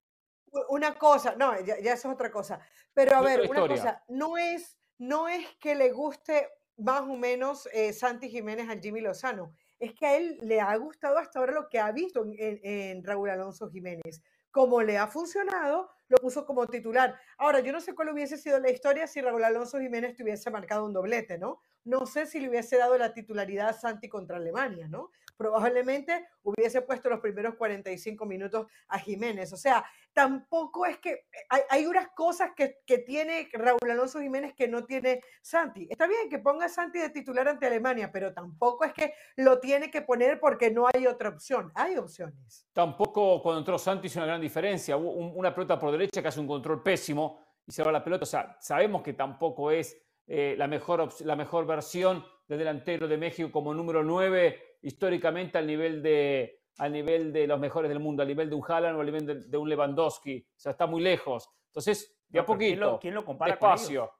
Una cosa, no, ya, eso es otra cosa. Pero a ver, una cosa, no es, no es que le guste más o menos eh, Santi Jiménez a Jimmy Lozano, es que a él le ha gustado hasta ahora lo que ha visto en, en Raúl Alonso Jiménez como le ha funcionado, lo puso como titular. Ahora, yo no sé cuál hubiese sido la historia si Raúl Alonso Jiménez tuviese marcado un doblete, ¿no? No sé si le hubiese dado la titularidad a Santi contra Alemania, ¿no? Probablemente hubiese puesto los primeros 45 minutos a Jiménez. O sea, tampoco es que hay, unas cosas que, tiene Raúl Alonso Jiménez que no tiene Santi. Está bien que ponga Santi de titular ante Alemania, pero tampoco es que lo tiene que poner porque no hay otra opción. Hay opciones. Tampoco cuando entró Santi hizo una gran diferencia. Hubo una pelota por derecha que hace un control pésimo y se va la pelota. O sea, sabemos que tampoco es eh, la, mejor, la mejor versión de delantero de México como número 9 históricamente al nivel de, al nivel de los mejores del mundo, al nivel de un Haaland o al nivel de, un Lewandowski. O sea, está muy lejos. Entonces, de a poquito, ¿quién lo, compara despacio.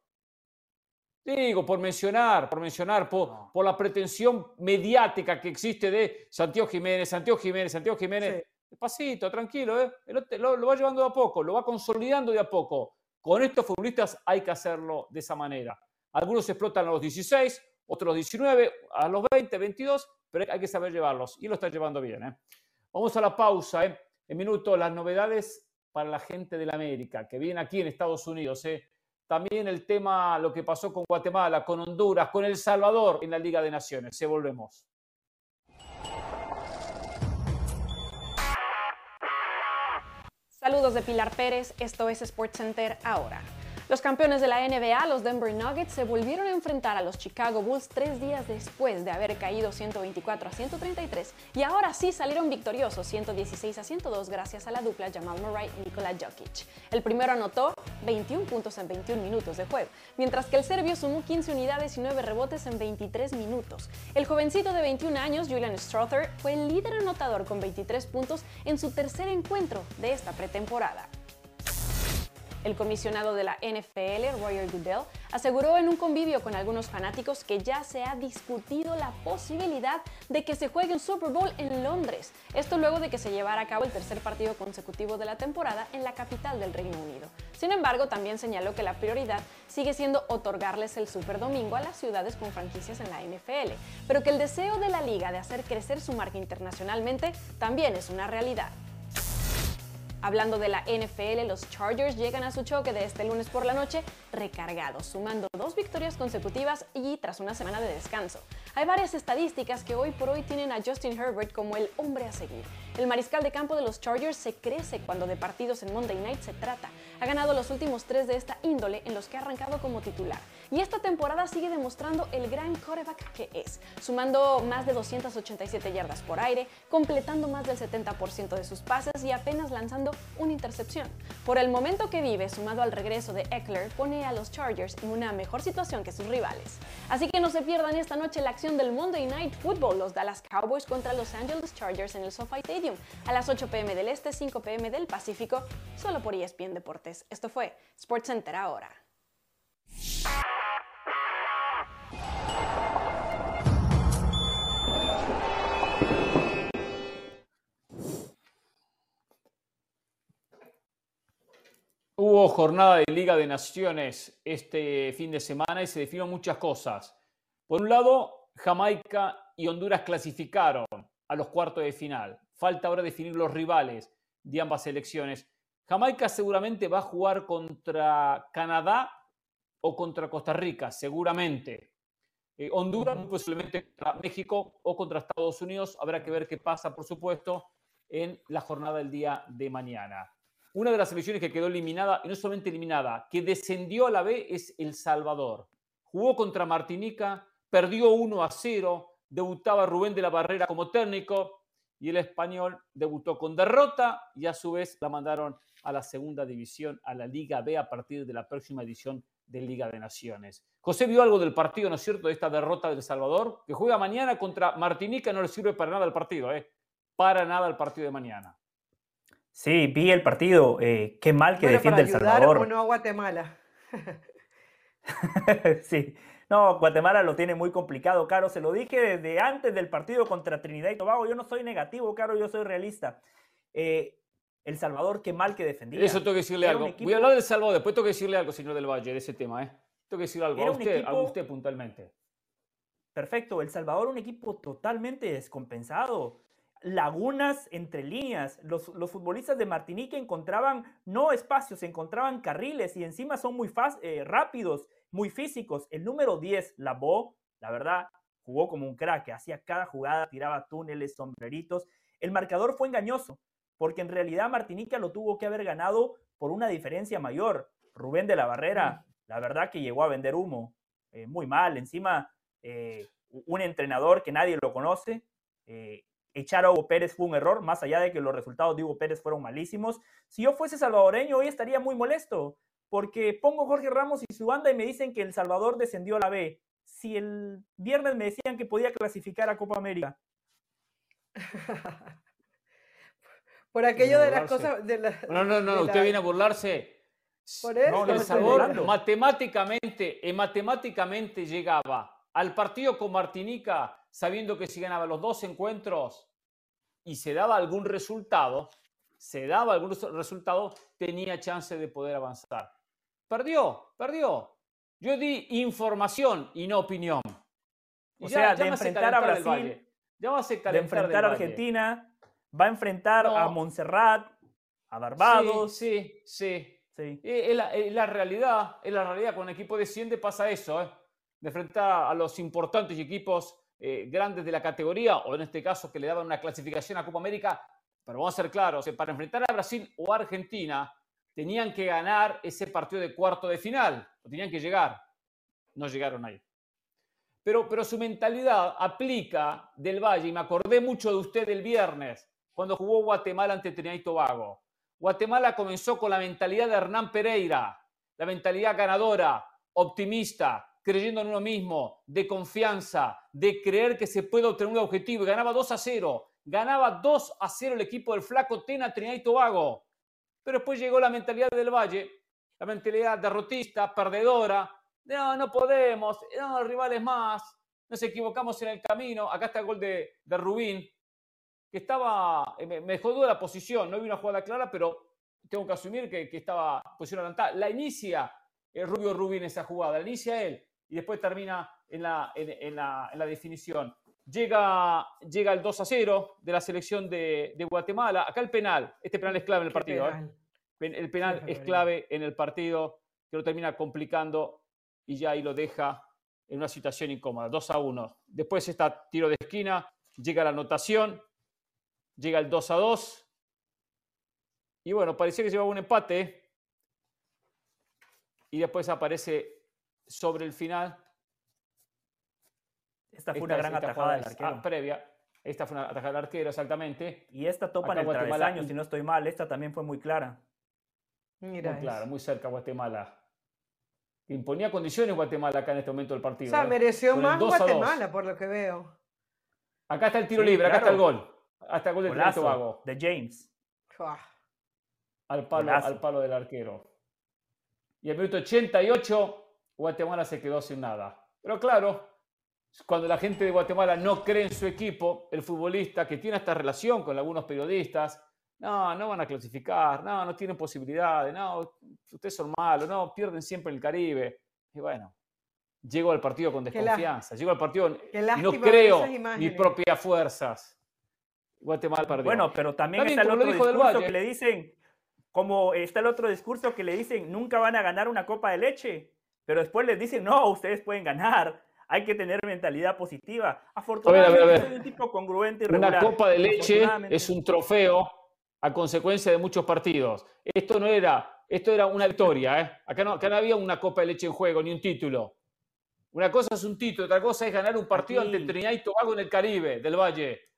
Digo, por mencionar, por mencionar, por, por, la pretensión mediática que existe de Santiago Jiménez, Santiago Jiménez, Santiago Jiménez. Despacito, tranquilo, ¿eh? Lo, lo, va llevando de a poco, lo va consolidando de a poco. Con estos futbolistas hay que hacerlo de esa manera. Algunos explotan a los 16, otros a los 19, a los 20, 22, pero hay que saber llevarlos y lo está llevando bien. ¿eh? Vamos a la pausa. ¿eh? En minuto, las novedades para la gente de la América que viene aquí en Estados Unidos. ¿eh? También el tema, lo que pasó con Guatemala, con Honduras, con El Salvador en la Liga de Naciones. Se volvemos. Saludos de Pilar Pérez, esto es SportsCenter ahora. Los campeones de la NBA, los Denver Nuggets, se volvieron a enfrentar a los Chicago Bulls tres días después de haber caído 124 a 133 y ahora sí salieron victoriosos 116 a 102 gracias a la dupla Jamal Murray y Nikola Jokic. El primero anotó 21 puntos en 21 minutos de juego, mientras que el serbio sumó 15 unidades y 9 rebotes en 23 minutos. El jovencito de 21 años, Julian Strother, fue el líder anotador con 23 puntos en su tercer encuentro de esta pretemporada. El comisionado de la NFL, Roger Goodell, aseguró en un convivio con algunos fanáticos que ya se ha discutido la posibilidad de que se juegue un Super Bowl en Londres. Esto luego de que se llevara a cabo el tercer partido consecutivo de la temporada en la capital del Reino Unido. Sin embargo, también señaló que la prioridad sigue siendo otorgarles el Super Domingo a las ciudades con franquicias en la NFL, pero que el deseo de la liga de hacer crecer su marca internacionalmente también es una realidad. Hablando de la NFL, los Chargers llegan a su choque de este lunes por la noche recargados, sumando dos victorias consecutivas y tras una semana de descanso. Hay varias estadísticas que hoy por hoy tienen a Justin Herbert como el hombre a seguir. El mariscal de campo de los Chargers se crece cuando de partidos en Monday Night se trata. Ha ganado los últimos tres de esta índole en los que ha arrancado como titular. Y esta temporada sigue demostrando el gran quarterback que es, sumando más de 287 yardas por aire, completando más del 70% de sus pases y apenas lanzando una intercepción. Por el momento que vive, sumado al regreso de Eckler, pone a los Chargers en una mejor situación que sus rivales. Así que no se pierdan esta noche la acción del Monday Night Football, los Dallas Cowboys contra los Angeles Chargers en el SoFi Stadium, a las 8 pm del Este, 5 pm del Pacífico, solo por ESPN Deportes. Esto fue SportsCenter ahora. Hubo jornada de Liga de Naciones este fin de semana y se definieron muchas cosas. Por un lado, Jamaica y Honduras clasificaron a los cuartos de final. Falta ahora definir los rivales de ambas selecciones. Jamaica seguramente va a jugar contra Canadá o contra Costa Rica, seguramente. Eh, Honduras posiblemente contra México o contra Estados Unidos. Habrá que ver qué pasa, por supuesto, en la jornada del día de mañana. Una de las selecciones que quedó eliminada, y no solamente eliminada, que descendió a la B es El Salvador. Jugó contra Martinica, perdió 1 a 0, debutaba Rubén de la Barrera como técnico y el español debutó con derrota y a su vez la mandaron a la segunda división, a la Liga B a partir de la próxima edición de Liga de Naciones. José vio algo del partido, ¿no es cierto?, de esta derrota del Salvador, que juega mañana contra Martinica, no le sirve para nada el partido, ¿eh? Para nada el partido de mañana. Sí, vi el partido. Eh, qué mal que defiende El Salvador. O no a Guatemala. [laughs] sí. No, Guatemala lo tiene muy complicado, Caro. Se lo dije desde antes del partido contra Trinidad y Tobago. Yo no soy negativo, Caro, yo soy realista. Eh, el Salvador, qué mal que defendía. Eso tengo que decirle algo. Voy a hablar del Salvador, después tengo que decirle algo, señor del Valle, de ese tema. ¿eh? Tengo que decirle algo a usted, a usted puntualmente. Perfecto, El Salvador, un equipo totalmente descompensado. Lagunas entre líneas. Los, los futbolistas de Martinique encontraban no espacios, encontraban carriles y encima son muy eh, rápidos, muy físicos. El número 10, Labo, la verdad, jugó como un crack, hacía cada jugada, tiraba túneles, sombreritos. El marcador fue engañoso porque en realidad Martinica lo tuvo que haber ganado por una diferencia mayor. Rubén de la Barrera, la verdad que llegó a vender humo, eh, muy mal. Encima, eh, un entrenador que nadie lo conoce. Eh, echar a Hugo Pérez fue un error, más allá de que los resultados de Hugo Pérez fueron malísimos. Si yo fuese salvadoreño, hoy estaría muy molesto, porque pongo Jorge Ramos y su banda y me dicen que El Salvador descendió a la B. Si el viernes me decían que podía clasificar a Copa América. [laughs] Por aquello de las cosas. no, no, no, usted viene a burlarse. Por eso. No, el Salvador matemáticamente, eh, matemáticamente llegaba al partido con Martinica sabiendo que si ganaba los dos encuentros y se daba algún resultado, se daba algún resultado, tenía chance de poder avanzar. Perdió, perdió. Yo di información y no opinión. O sea, de enfrentar a Brasil, de enfrentar a Argentina, va a enfrentar a Montserrat, a Barbados. Sí, sí, sí. Es, la, realidad, es la realidad. Con un equipo desciende pasa eso, ¿eh? de enfrentar a los importantes equipos eh, grandes de la categoría, o en este caso que le daban una clasificación a Copa América. Pero vamos a ser claros, para enfrentar a Brasil o Argentina, tenían que ganar ese partido de cuarto de final, o tenían que llegar. No llegaron ahí. Pero, pero su mentalidad aplica del Valle, y me acordé mucho de usted el viernes, cuando jugó Guatemala ante Trinidad y Tobago. Guatemala comenzó con la mentalidad de Hernán Pereira, la mentalidad ganadora, optimista, creyendo en uno mismo, de confianza, de creer que se puede obtener un objetivo. Y ganaba 2 a 0. Ganaba 2 a 0 el equipo del flaco Tena, Trinidad y Tobago. Pero después llegó la mentalidad del Valle, la mentalidad derrotista, perdedora. No, no podemos, no, rivales más, nos equivocamos en el camino. Acá está el gol de, Rubín, que estaba, eh, me, me duda la posición, no vi una jugada clara, pero tengo que asumir que, que estaba posición adelantada. La inicia el Rubio Rubín esa jugada, la inicia él y después termina en la, en, la, en la, definición. Llega, llega el 2 a 0 de la selección de, de Guatemala. Acá el penal, este penal es clave en el partido. ¿eh? El penal es clave en el partido que lo termina complicando y ya ahí lo deja en una situación incómoda. 2 a 1. Después está tiro de esquina, llega la anotación llega el 2 a 2. Y bueno, parecía que llevaba un empate. Y después aparece sobre el final. Esta fue una gran atajada del arquero. previa. Esta fue una atajada del arquero, exactamente. Y esta topa en el travesaño, si no estoy mal. Esta también fue muy clara. Mira muy clara, muy cerca Guatemala. Imponía condiciones Guatemala acá en este momento del partido. O sea, ¿eh? mereció más Guatemala, por lo que veo. Acá está el tiro libre, acá está el gol. Hasta gol de Golazo De James. Al palo, al palo del arquero. Y el minuto 88, Guatemala se quedó sin nada. Pero claro, cuando la gente de Guatemala no cree en su equipo, el futbolista que tiene esta relación con algunos periodistas, no, no van a clasificar, no, no tienen posibilidades, no, ustedes son malos, no, pierden siempre el Caribe. Y bueno, llego al partido con desconfianza, llego al partido, no creo mis propias fuerzas. Guatemala perdió. Bueno, pero también, está el otro discurso que le dicen, Como está el otro discurso que le dicen, nunca van a ganar una copa de leche, pero después les dicen, no, ustedes pueden ganar. Hay que tener mentalidad positiva. Afortunadamente, soy un tipo congruente y regular. Una copa de leche es un trofeo a consecuencia de muchos partidos. Esto no era, esto era una victoria. ¿eh? Acá, no, acá no había una copa de leche en juego, ni un título. Una cosa es un título, otra cosa es ganar un partido ante Trinidad y Tobago en el Caribe, del Valle.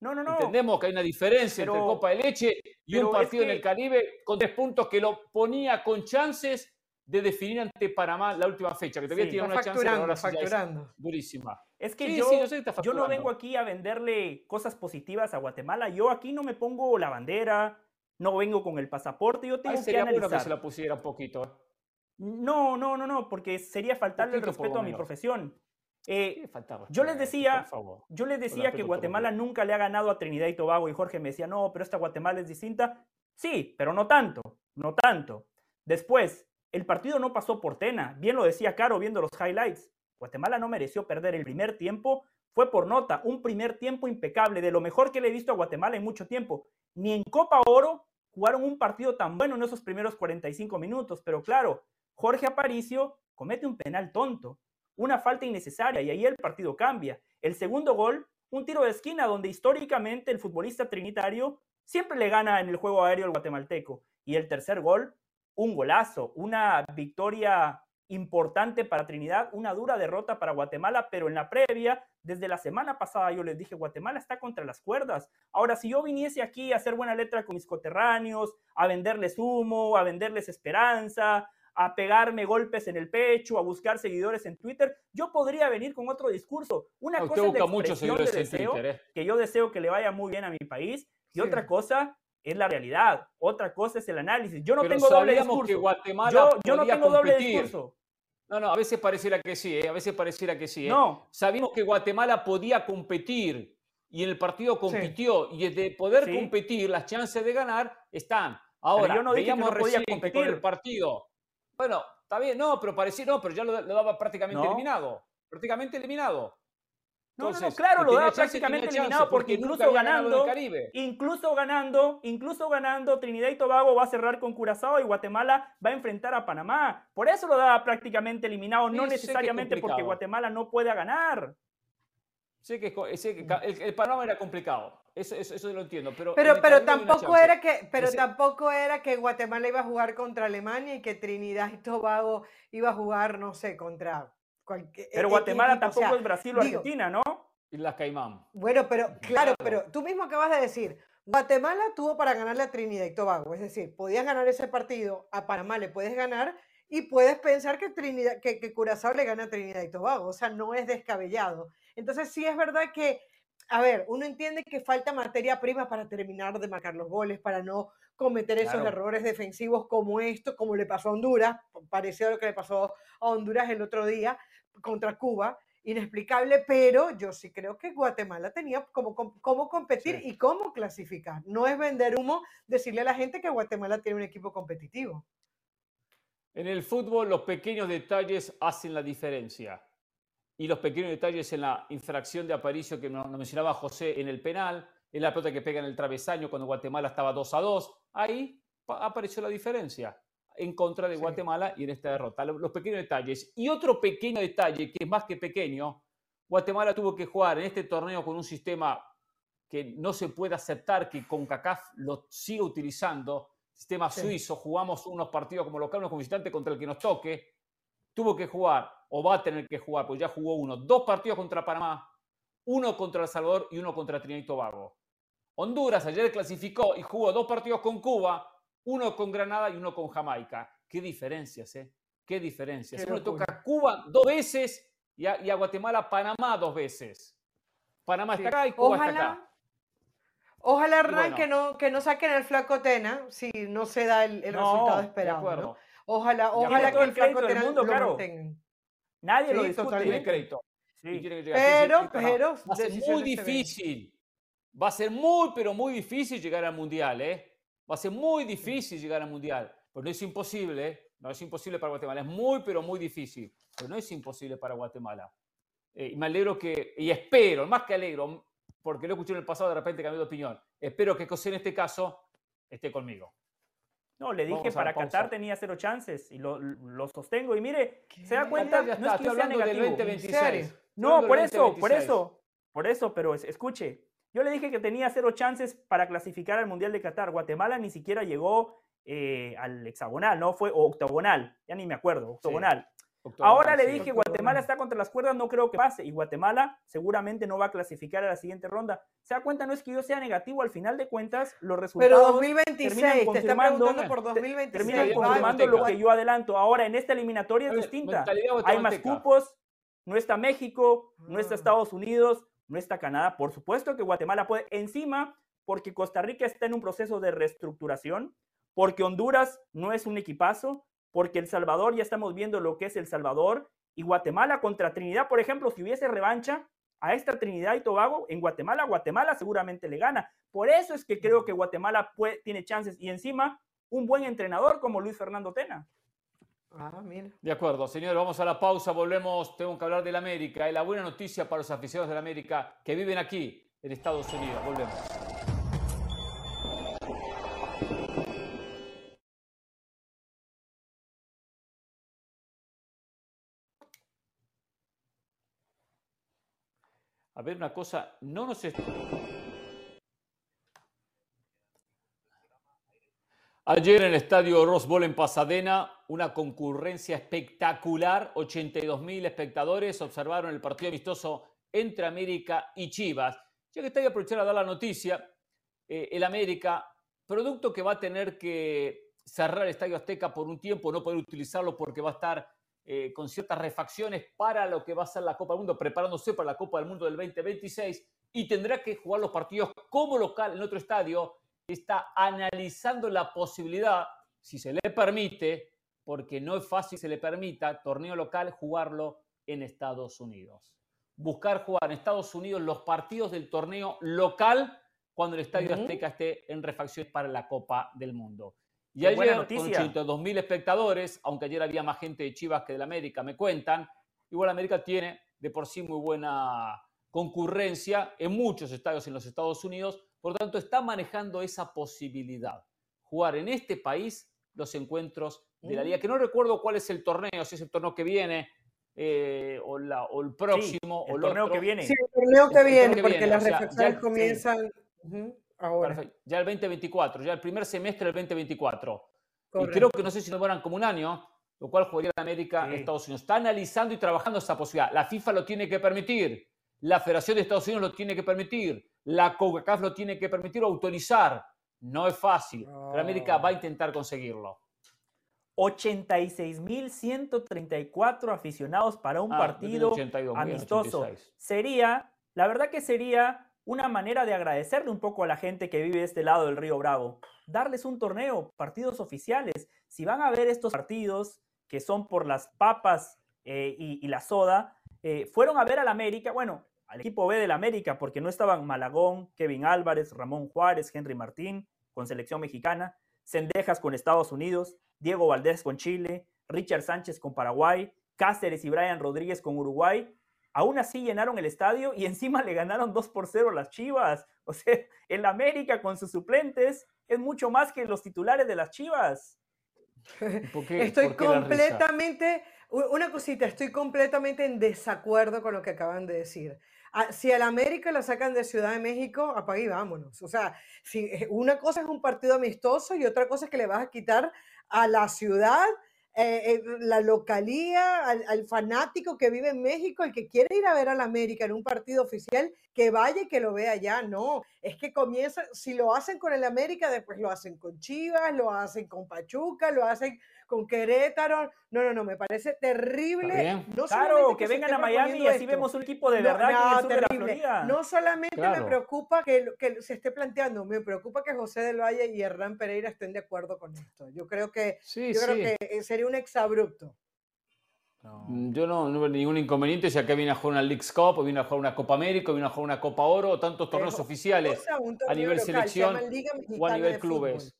No, no, no. Entendemos que hay una diferencia entre Copa de Leche y un partido en el Caribe con tres puntos que lo ponía con chances de definir ante Panamá la última fecha, que todavía tiene una chance ahora facturando. durísima. Es que yo, yo no vengo aquí a venderle cosas positivas a Guatemala. Yo aquí no me pongo la bandera, no vengo con el pasaporte. Yo tengo que sería bueno que se la pusiera un poquito. No, no, no, no, porque sería faltarle el respeto a mi profesión. Eh, yo les decía, yo les decía que Guatemala nunca le ha ganado a Trinidad y Tobago y Jorge me decía, no, pero esta Guatemala es distinta. Sí, pero no tanto, no tanto. Después, el partido no pasó por Tena, bien lo decía Caro viendo los highlights. Guatemala no mereció perder el primer tiempo, fue por nota, un primer tiempo impecable, de lo mejor que le he visto a Guatemala en mucho tiempo. Ni en Copa Oro jugaron un partido tan bueno en esos primeros 45 minutos, pero claro, Jorge Aparicio comete un penal tonto, una falta innecesaria y ahí el partido cambia. El segundo gol, un tiro de esquina donde históricamente el futbolista trinitario siempre le gana en el juego aéreo al guatemalteco. Y el tercer gol, un golazo, una victoria importante para Trinidad, una dura derrota para Guatemala, pero en la previa, desde la semana pasada yo les dije, Guatemala está contra las cuerdas. Ahora, si yo viniese aquí a hacer buena letra con mis coterráneos, a venderles humo, a venderles esperanza, a pegarme golpes en el pecho, a buscar seguidores en Twitter, yo podría venir con otro discurso. Una cosa es la expresión de deseo, ¿eh? que yo deseo que le vaya muy bien a mi país, y otra cosa es la realidad, otra cosa es el análisis. Yo no tengo doble discurso. Que Guatemala yo, no tengo doble discurso. No, no, a veces pareciera que sí, ¿eh? a veces pareciera que sí. ¿eh? No. Sabíamos que Guatemala podía competir y en el partido compitió y de poder competir, las chances de ganar están. Ahora, yo no que no podía competir con el partido bueno, está bien, no, pero parecía, no, pero ya lo, daba prácticamente eliminado. Prácticamente eliminado. No, no, claro, lo daba prácticamente eliminado porque, incluso ganando, incluso ganando, incluso ganando, Trinidad y Tobago va a cerrar con Curazao y Guatemala va a enfrentar a Panamá. Por eso lo daba prácticamente eliminado, no necesariamente porque Guatemala no pueda ganar. Sé que, el, el, panorama era complicado. Eso, eso, lo entiendo. Pero, pero, pero tampoco era que, pero tampoco era que Guatemala iba a jugar contra Alemania y que Trinidad y Tobago iba a jugar, no sé, contra cualquier. Pero e, Guatemala tampoco es Brasil o Argentina, ¿no? Y las Caimán. Bueno, pero claro, pero tú mismo acabas de decir, Guatemala tuvo para ganarle a Trinidad y Tobago. Es decir, podías ganar ese partido, a Panamá le puedes ganar y puedes pensar que, Trinidad, que, que Curazao le gana a Trinidad y Tobago. O sea, no es descabellado. Entonces sí es verdad que a ver, uno entiende que falta materia prima para terminar de marcar los goles, para no cometer esos errores defensivos como esto, como le pasó a Honduras, parecido a lo que le pasó a Honduras el otro día contra Cuba, inexplicable, pero yo sí creo que Guatemala tenía cómo, cómo competir y cómo clasificar. No es vender humo decirle a la gente que Guatemala tiene un equipo competitivo. En el fútbol los pequeños detalles hacen la diferencia y los pequeños detalles en la infracción de Aparicio que nos mencionaba José en el penal, en la pelota que pega en el travesaño cuando Guatemala estaba 2 a 2. Ahí apareció la diferencia en contra de Guatemala y en esta derrota. Los pequeños detalles. Y otro pequeño detalle, que es más que pequeño, Guatemala tuvo que jugar en este torneo con un sistema que no se puede aceptar que CONCACAF lo siga utilizando, sistema suizo, jugamos unos partidos como local, unos como visitante contra el que nos toque, tuvo que jugar o va a tener que jugar, pues ya jugó uno, dos partidos contra Panamá, uno contra El Salvador y uno contra Trinidad y Tobago. Honduras ayer clasificó y jugó dos partidos con Cuba, uno con Granada y uno con Jamaica. Qué diferencias, ¿eh? Qué diferencias. Uno toca a Cuba dos veces y a, Guatemala, Panamá dos veces. Panamá está acá y Cuba está acá. Ojalá, Hernán, que, no, que no saquen el flaco Tena si no se da el, resultado esperado. Ojalá, ojalá que el flaco Tena mundo, lo claro. Nadie lo discute. Tiene crédito. Pero, pero, va a ser muy difícil. Va a ser muy, pero muy difícil llegar al mundial, ¿eh? Va a ser muy difícil llegar al mundial. Pero no es imposible, ¿eh? No es imposible para Guatemala. Es muy, pero muy difícil. Pero no es imposible para Guatemala. Eh, y me alegro que, y espero, más que alegro, porque lo escuché en el pasado, de repente cambié de opinión. Espero que José en este caso esté conmigo. No, le dije para pausa. Qatar tenía cero chances y lo, lo sostengo. Y mire, se da ¿Qué? cuenta, no es que sea hablando del negativo. 2026. serio? Estoy No, hablando por del eso, por 2026. eso, por eso, pero es- escuche, yo le dije que tenía cero chances para clasificar al Mundial de Qatar. Guatemala ni siquiera llegó eh, al hexagonal, ¿no? Fue o octogonal, ya ni me acuerdo, octogonal. Octogonal, Ahora le dije, Octogonal. Guatemala está contra las cuerdas, no creo que pase. Y Guatemala seguramente no va a clasificar a la siguiente ronda. ¿Se da cuenta? No es que yo sea negativo, al final de cuentas, los Pero resultados 2026, terminan te está confirmando- preguntando por 2026. terminan confirmando lo que yo adelanto. Ahora, en esta eliminatoria es distinta. Hay más cupos, no está México, no está Ah. Estados Unidos, no está Canadá. Por supuesto que Guatemala puede. Encima, porque Costa Rica está en un proceso de reestructuración, porque Honduras no es un equipazo, porque El Salvador, ya estamos viendo lo que es El Salvador, y Guatemala contra Trinidad, por ejemplo, si hubiese revancha a esta Trinidad y Tobago en Guatemala, Guatemala seguramente le gana. Por eso es que creo que Guatemala puede- tiene chances y encima un buen entrenador como Luis Fernando Tena. Ah. De acuerdo, señor, vamos a la pausa, volvemos, tengo que hablar del América. Y la buena noticia para los aficionados del América que viven aquí, en Estados Unidos. Volvemos. A ver, una cosa, no nos... Ayer en el estadio Rose Bowl en Pasadena, una concurrencia espectacular, 82 mil espectadores observaron el partido amistoso entre América y Chivas. Ya que estoy a aprovechar a dar la noticia, eh, el América, producto que va a tener que cerrar el Estadio Azteca por un tiempo, no poder utilizarlo porque va a estar eh, con ciertas refacciones para lo que va a ser la Copa del Mundo, preparándose para la Copa del Mundo del 2026 y tendrá que jugar los partidos como local en otro estadio está analizando la posibilidad, si se le permite, porque no es fácil se le permita, torneo local, jugarlo en Estados Unidos. Buscar jugar en Estados Unidos los partidos del torneo local cuando el Estadio. Azteca esté en refacción para la Copa del Mundo. Y Qué ayer, con noticia. 82 mil espectadores, aunque ayer había más gente de Chivas que del América, me cuentan, igual América tiene de por sí muy buena concurrencia en muchos estadios en los Estados Unidos, por lo tanto está manejando esa posibilidad, jugar en este país los encuentros de la liga, que no recuerdo cuál es el torneo, si es el torneo que viene eh, o, la- o el próximo el o el torneo otro. que viene. Sí, el torneo que El torneo viene, que porque viene, las o sea, refacciones sí. comienzan ujú, ahora. Perfecto. Ya el 2024, ya el primer semestre del 2024. Y Correcto. creo que no sé si nos demoran como un año, lo cual jugaría América Sí. Estados Unidos. Está analizando y trabajando esa posibilidad. La FIFA lo tiene que permitir, la Federación de Estados Unidos lo tiene que permitir, la CONCACAF lo tiene que permitir o autorizar. No es fácil, pero América va a intentar conseguirlo. 86.134 aficionados para un Ah, partido 82.000, amistoso. 86. Sería, la verdad que sería una manera de agradecerle un poco a la gente que vive de este lado del río Bravo. Darles un torneo, partidos oficiales. Si van a ver estos partidos que son por las papas eh, y, y la soda, eh, fueron a ver al América, bueno, al equipo B del América, porque no estaban Malagón, Kevin Álvarez, Ramón Juárez, Henry Martín con selección mexicana, Cendejas con Estados Unidos, Diego Valdés con Chile, Richard Sánchez con Paraguay, Cáceres y Brian Rodríguez con Uruguay. Aún así llenaron el estadio y [laughs] encima le ganaron 2 por 0 las Chivas. O sea, el América con sus suplentes es mucho más que los titulares de las Chivas. [laughs] ¿Por qué- Estoy por qué la risa? completamente, una cosita, estoy completamente en desacuerdo con lo que acaban de decir. Ah, Si al América lo sacan de Ciudad de México, apague y vámonos. O sea, si eh, una cosa es un partido amistoso y otra cosa es que le vas a quitar a la ciudad, eh, eh, la localía, al, al fanático que vive en México, el que quiere ir a ver al América en un partido oficial, que vaya y que lo vea ya. No, es que comienza, si lo hacen con el América, después lo hacen con Chivas, lo hacen con Pachuca, lo hacen con Querétaro. No, no, no, me parece terrible. No Claro, que se vengan a Miami y así esto, vemos un equipo de no, verdad no, de la terrible. Florida. No solamente me preocupa que, que se esté planteando, me preocupa que José del Valle y Hernán Pereira estén de acuerdo con esto. Yo creo que, Sí, yo creo sí. que eh, sería un exabrupto. Mm, Yo no, no veo ningún inconveniente si acá viene a jugar una Leagues Cup, o viene a jugar una Copa América, o viene a jugar una Copa Oro, o tantos torneos oficiales O sea, un a nivel local, selección o a nivel clubes.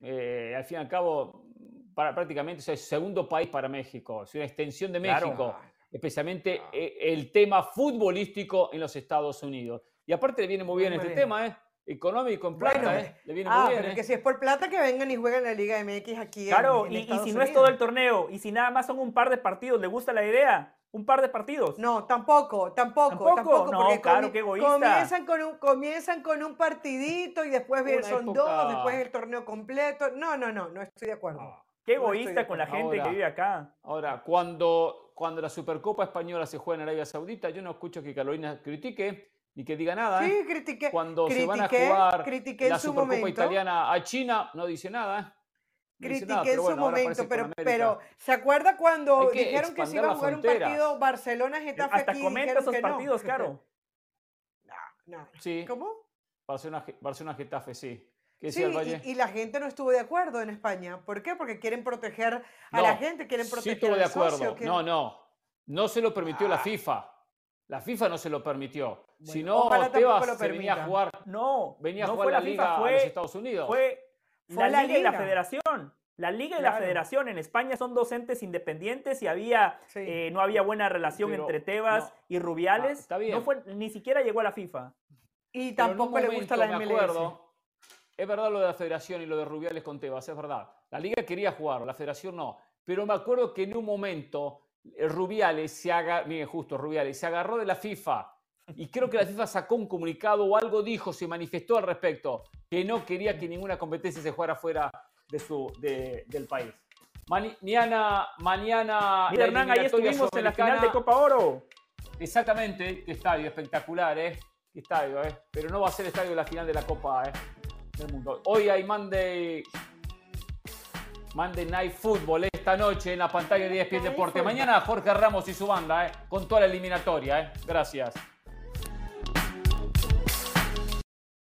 Eh, al fin y al cabo, para, prácticamente es el segundo país para México, es una extensión de Claro. México, especialmente eh, el tema futbolístico en los Estados Unidos. Y aparte le viene muy bien este tema, ¿eh? económico en plata, Bueno, ¿eh? Le viene Ah, muy bien, pero ¿eh? que si es por plata, que vengan y jueguen la Liga MX aquí. en- Claro, en y, y Estados si no es todo el torneo, y si nada más son un par de partidos, ¿le gusta la idea? Un par de partidos. No, tampoco, tampoco, ¿Tampoco? tampoco. No, porque claro, comi- qué egoísta. Comienzan con, un, comienzan con un partidito y después Una son época- dos, después el torneo completo. No, no, no, no estoy de acuerdo. Qué No egoísta con la gente Ahora- que vive acá. Ahora, cuando, cuando la Supercopa Española se juega en Arabia Saudita, yo no escucho que Carolina critique ni que diga nada. ¿eh? Sí, critiqué. Cuando se van a critiqué- jugar critiqué la Supercopa momento. italiana a China, no dice nada. ¿eh? No Critiqué nada, en su bueno, momento, pero, ¿se acuerda cuando que dijeron que se iba a jugar un partido Barcelona-Getafe Hasta aquí? comenta dijeron esos que no? partidos, Caro. [laughs] No. Sí, ¿Cómo? Barcelona, Barcelona Getafe, sí. ¿Qué Sí, decía el Valle? y, y la gente no estuvo de acuerdo en España. ¿Por qué? Porque quieren proteger a la No, gente, quieren proteger Sí estuvo de socio, acuerdo. quieren- No, no. No se lo permitió la Ah. FIFA. La FIFA no se lo permitió. si no, Tebas lo se venía a jugar, No, venía a no jugar fue la, la Liga FIFA, a los fue, Estados Unidos. fue Fue la, la Liga y la. Federación. La Liga y la. Federación en España son dos entes independientes y había Sí. eh, no había buena relación Pero entre Tebas no. y Rubiales. Ah, está bien. No fue, ni siquiera llegó a la FIFA. Y tampoco le gusta la me MLS. acuerdo, es verdad lo de la federación y lo de Rubiales con Tebas, es verdad. La liga quería jugar, la federación no. Pero me acuerdo que en un momento eh, Rubiales se agarró, miren justo, Rubiales se agarró de la FIFA. Y creo que la FIFA sacó un comunicado o algo dijo, se manifestó al respecto, que no quería que ninguna competencia se jugara fuera de su, de- del país. Mañana, mañana. Mira, Hernán, ahí estuvimos en la final de. Copa Oro. Exactamente, qué estadio espectacular, ¿eh? Qué estadio, ¿eh? Pero no va a ser estadio de la final de la Copa ¿eh? Del Mundo. Hoy hay Monday, Monday Night Football esta noche en la pantalla de ESPN Night Deporte. Mañana Jorge Ramos y su banda, ¿eh? Con toda la eliminatoria, ¿eh? Gracias.